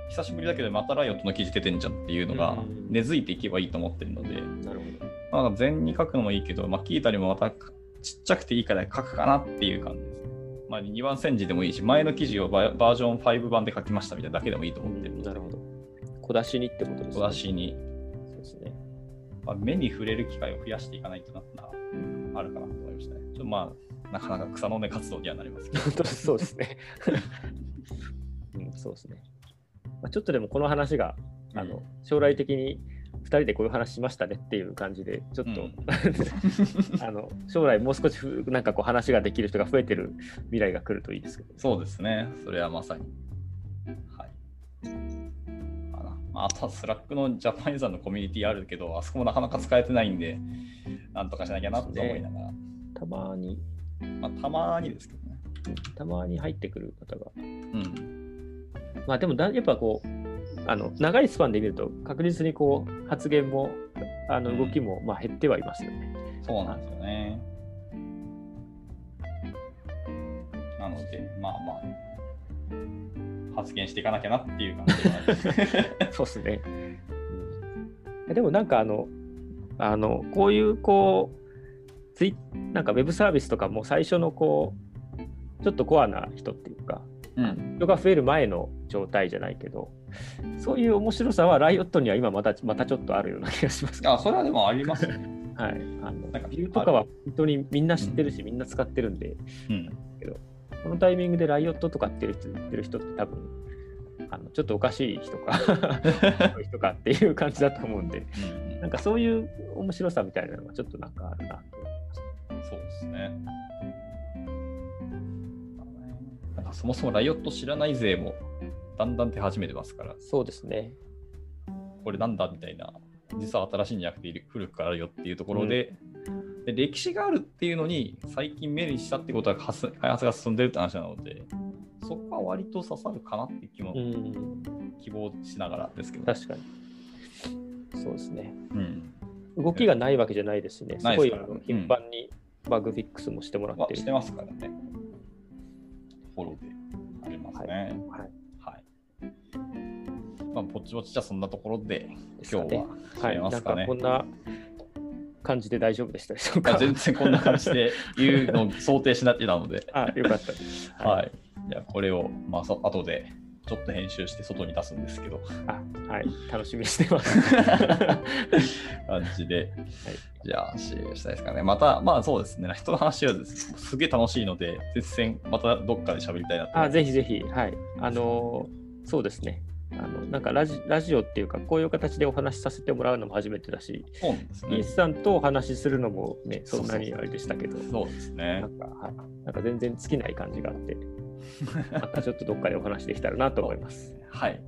久しぶりだけど、またライオットの記事出てんじゃんっていうのがうん根付いていけばいいと思ってるので、なるほまあに書くのもいいけど、まあ、聞いたりもまたちっちゃくていいから書くかなっていう感じです。まあ、2番煎じでもいいし、前の記事をババージョン5版で書きましたみたいなだけでもいいとど。思ってるので、なるほど。小出しにってことですね。小出しにそうですね。まあ、目に触れる機会を増やしていかないとなったらあるかなと思いましたね。ちょっとまあ、なかなか草の根活動にはなりますけど。本当そうですね。うん、そうですね。まあ、ちょっとでもこの話が、あの将来的に2人でこういう話しましたねっていう感じで、ちょっと、うん あの将来もう少しふなんかこう話ができる人が増えてる未来が来るといいですけど。そうですね。それはまさに。はい。あ、あとは Slack のジャパンユーザーのコミュニティあるけど、あそこもなかなか使えてないんで、なんとかしなきゃなって思いながら、たまに、まあ、たまにですけどね。たまに入ってくる方が。うん。まあでもだ、やっぱこう、あの長いスパンで見ると、確実にこう発言もあのうん動きもまあ減ってはいますよね。そうなんですよね。なので、まあまあ、発言していかなきゃなっていう感じはある そうですね。うん、でもなんかあの、あのこういうこう、ツイなんかウェブサービスとかも最初のこう、ちょっとコアな人っていうか、うん。人が増える前の状態じゃないけど、そういう面白さはライオットには今またまたちょっこあるような気がします。あ、それはでもありますね。はい。あのなんかビューとかは本当にみんな知ってるし、みんな使ってるんで、うん。このタイミングでライオットとかって言ってる人って多分、あのちょっとおかしい人か、そういう人かっていう感じだと思うんで、うんなんかそういう面白さみたいなのがちょっとなんかあるなと思います。そうですね。なんかそもそもライオット知らない勢もだんだん出始めてますから、そうですね。これなんだみたいな、実は新しいんじゃなくて古くからあるよっていうところで、で歴史があるっていうのに最近目にしたってことは発開発が進んでるって話なので、そこは割と刺さるかなって気も、うん、希望しながらですけど。確かに。そうですね。うん。動きがないわけじゃないですしね。すごい頻繁にバグフィックスもしてもらってる。はしてますからね。フォローでありますね。はい。はい。まあ、ぼちぼちじゃそんなところで、今日は締めはい。なんかますかね。こんな感じで大丈夫でしたでしょうか。まあ全然こんな感じで言うのを想定しなってたので、あ、よかったです。はい。じゃあ、これを、まあ、そ後でちょっと編集して外に出すんですけど、あはい。楽しみにしてます。感じで、じゃあ、シェアしたいですかね。また、まあそうですね、人の話はですすげえ楽しいので、絶戦、またどっかで喋りたいなとあ。ぜひぜひ。はい。あのーそうですね。あのなんかラジラジオっていうか、こういう形でお話しさせてもらうのも初めてだし、そうですねイー。スさんとお話しするのもね、そんなにあれでしたけど、そうですねな。んか、はい、なんか全然尽きない感じがあって、またちょっとどっかでお話できたらなと思います。はい。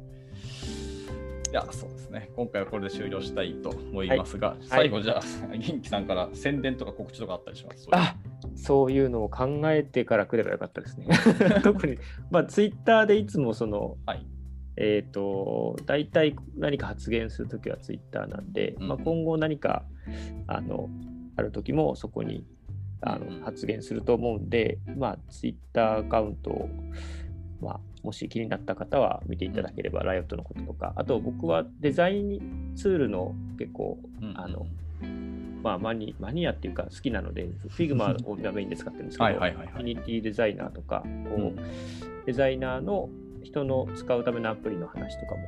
いや、そうですね。今回はこれで終了したいと思いますが、はい最後、じゃあ、元気さんから宣伝とか告知とかあったりします？あそういうのを考えてから来ればよかったですね。特に、まあ、ツイッターでいつもその、はいえっ、と、大体何か発言するときはツイッターなんで、うんまあ、今後何かあのあるときもそこにあの発言すると思うんで、まあ、ツイッターアカウントを、まあ、もし気になった方は見ていただければ、ライオットのこととか、あと僕はデザインツールの結構、うんあのまあ、マニマニアっていうか好きなので、Figma をメインで使ってるんですけど、はいはいはいはい。Unity デザイナーとか、こううん。デザイナーの人の使うためのアプリの話とかもこ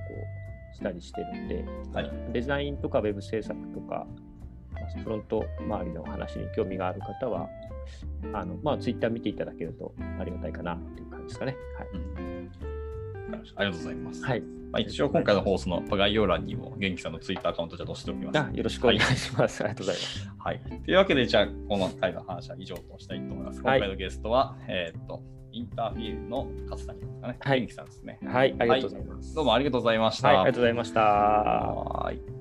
うしたりしてるんで、はい。デザインとかウェブ制作とか、まあフロント周りの話に興味がある方は、あのまあ、ツイッター見ていただけるとありがたいかなっていう感じですかね。わかりましたありがとうございます。はい。まあ、一応今回の放送の概要欄にも元気さんのツイッターアカウントじゃ載せておきます。あよろしくお願いします。ありがとうございます。はい。というわけで、じゃあ、この回の話は以上としたいと思います。今はい回のゲストは、えーっと、インターフィールの勝谷ですかね。はい元気さんですね。はい、ありがとうございます。どうもありがとうございました。はい、ありがとうございました。はーい。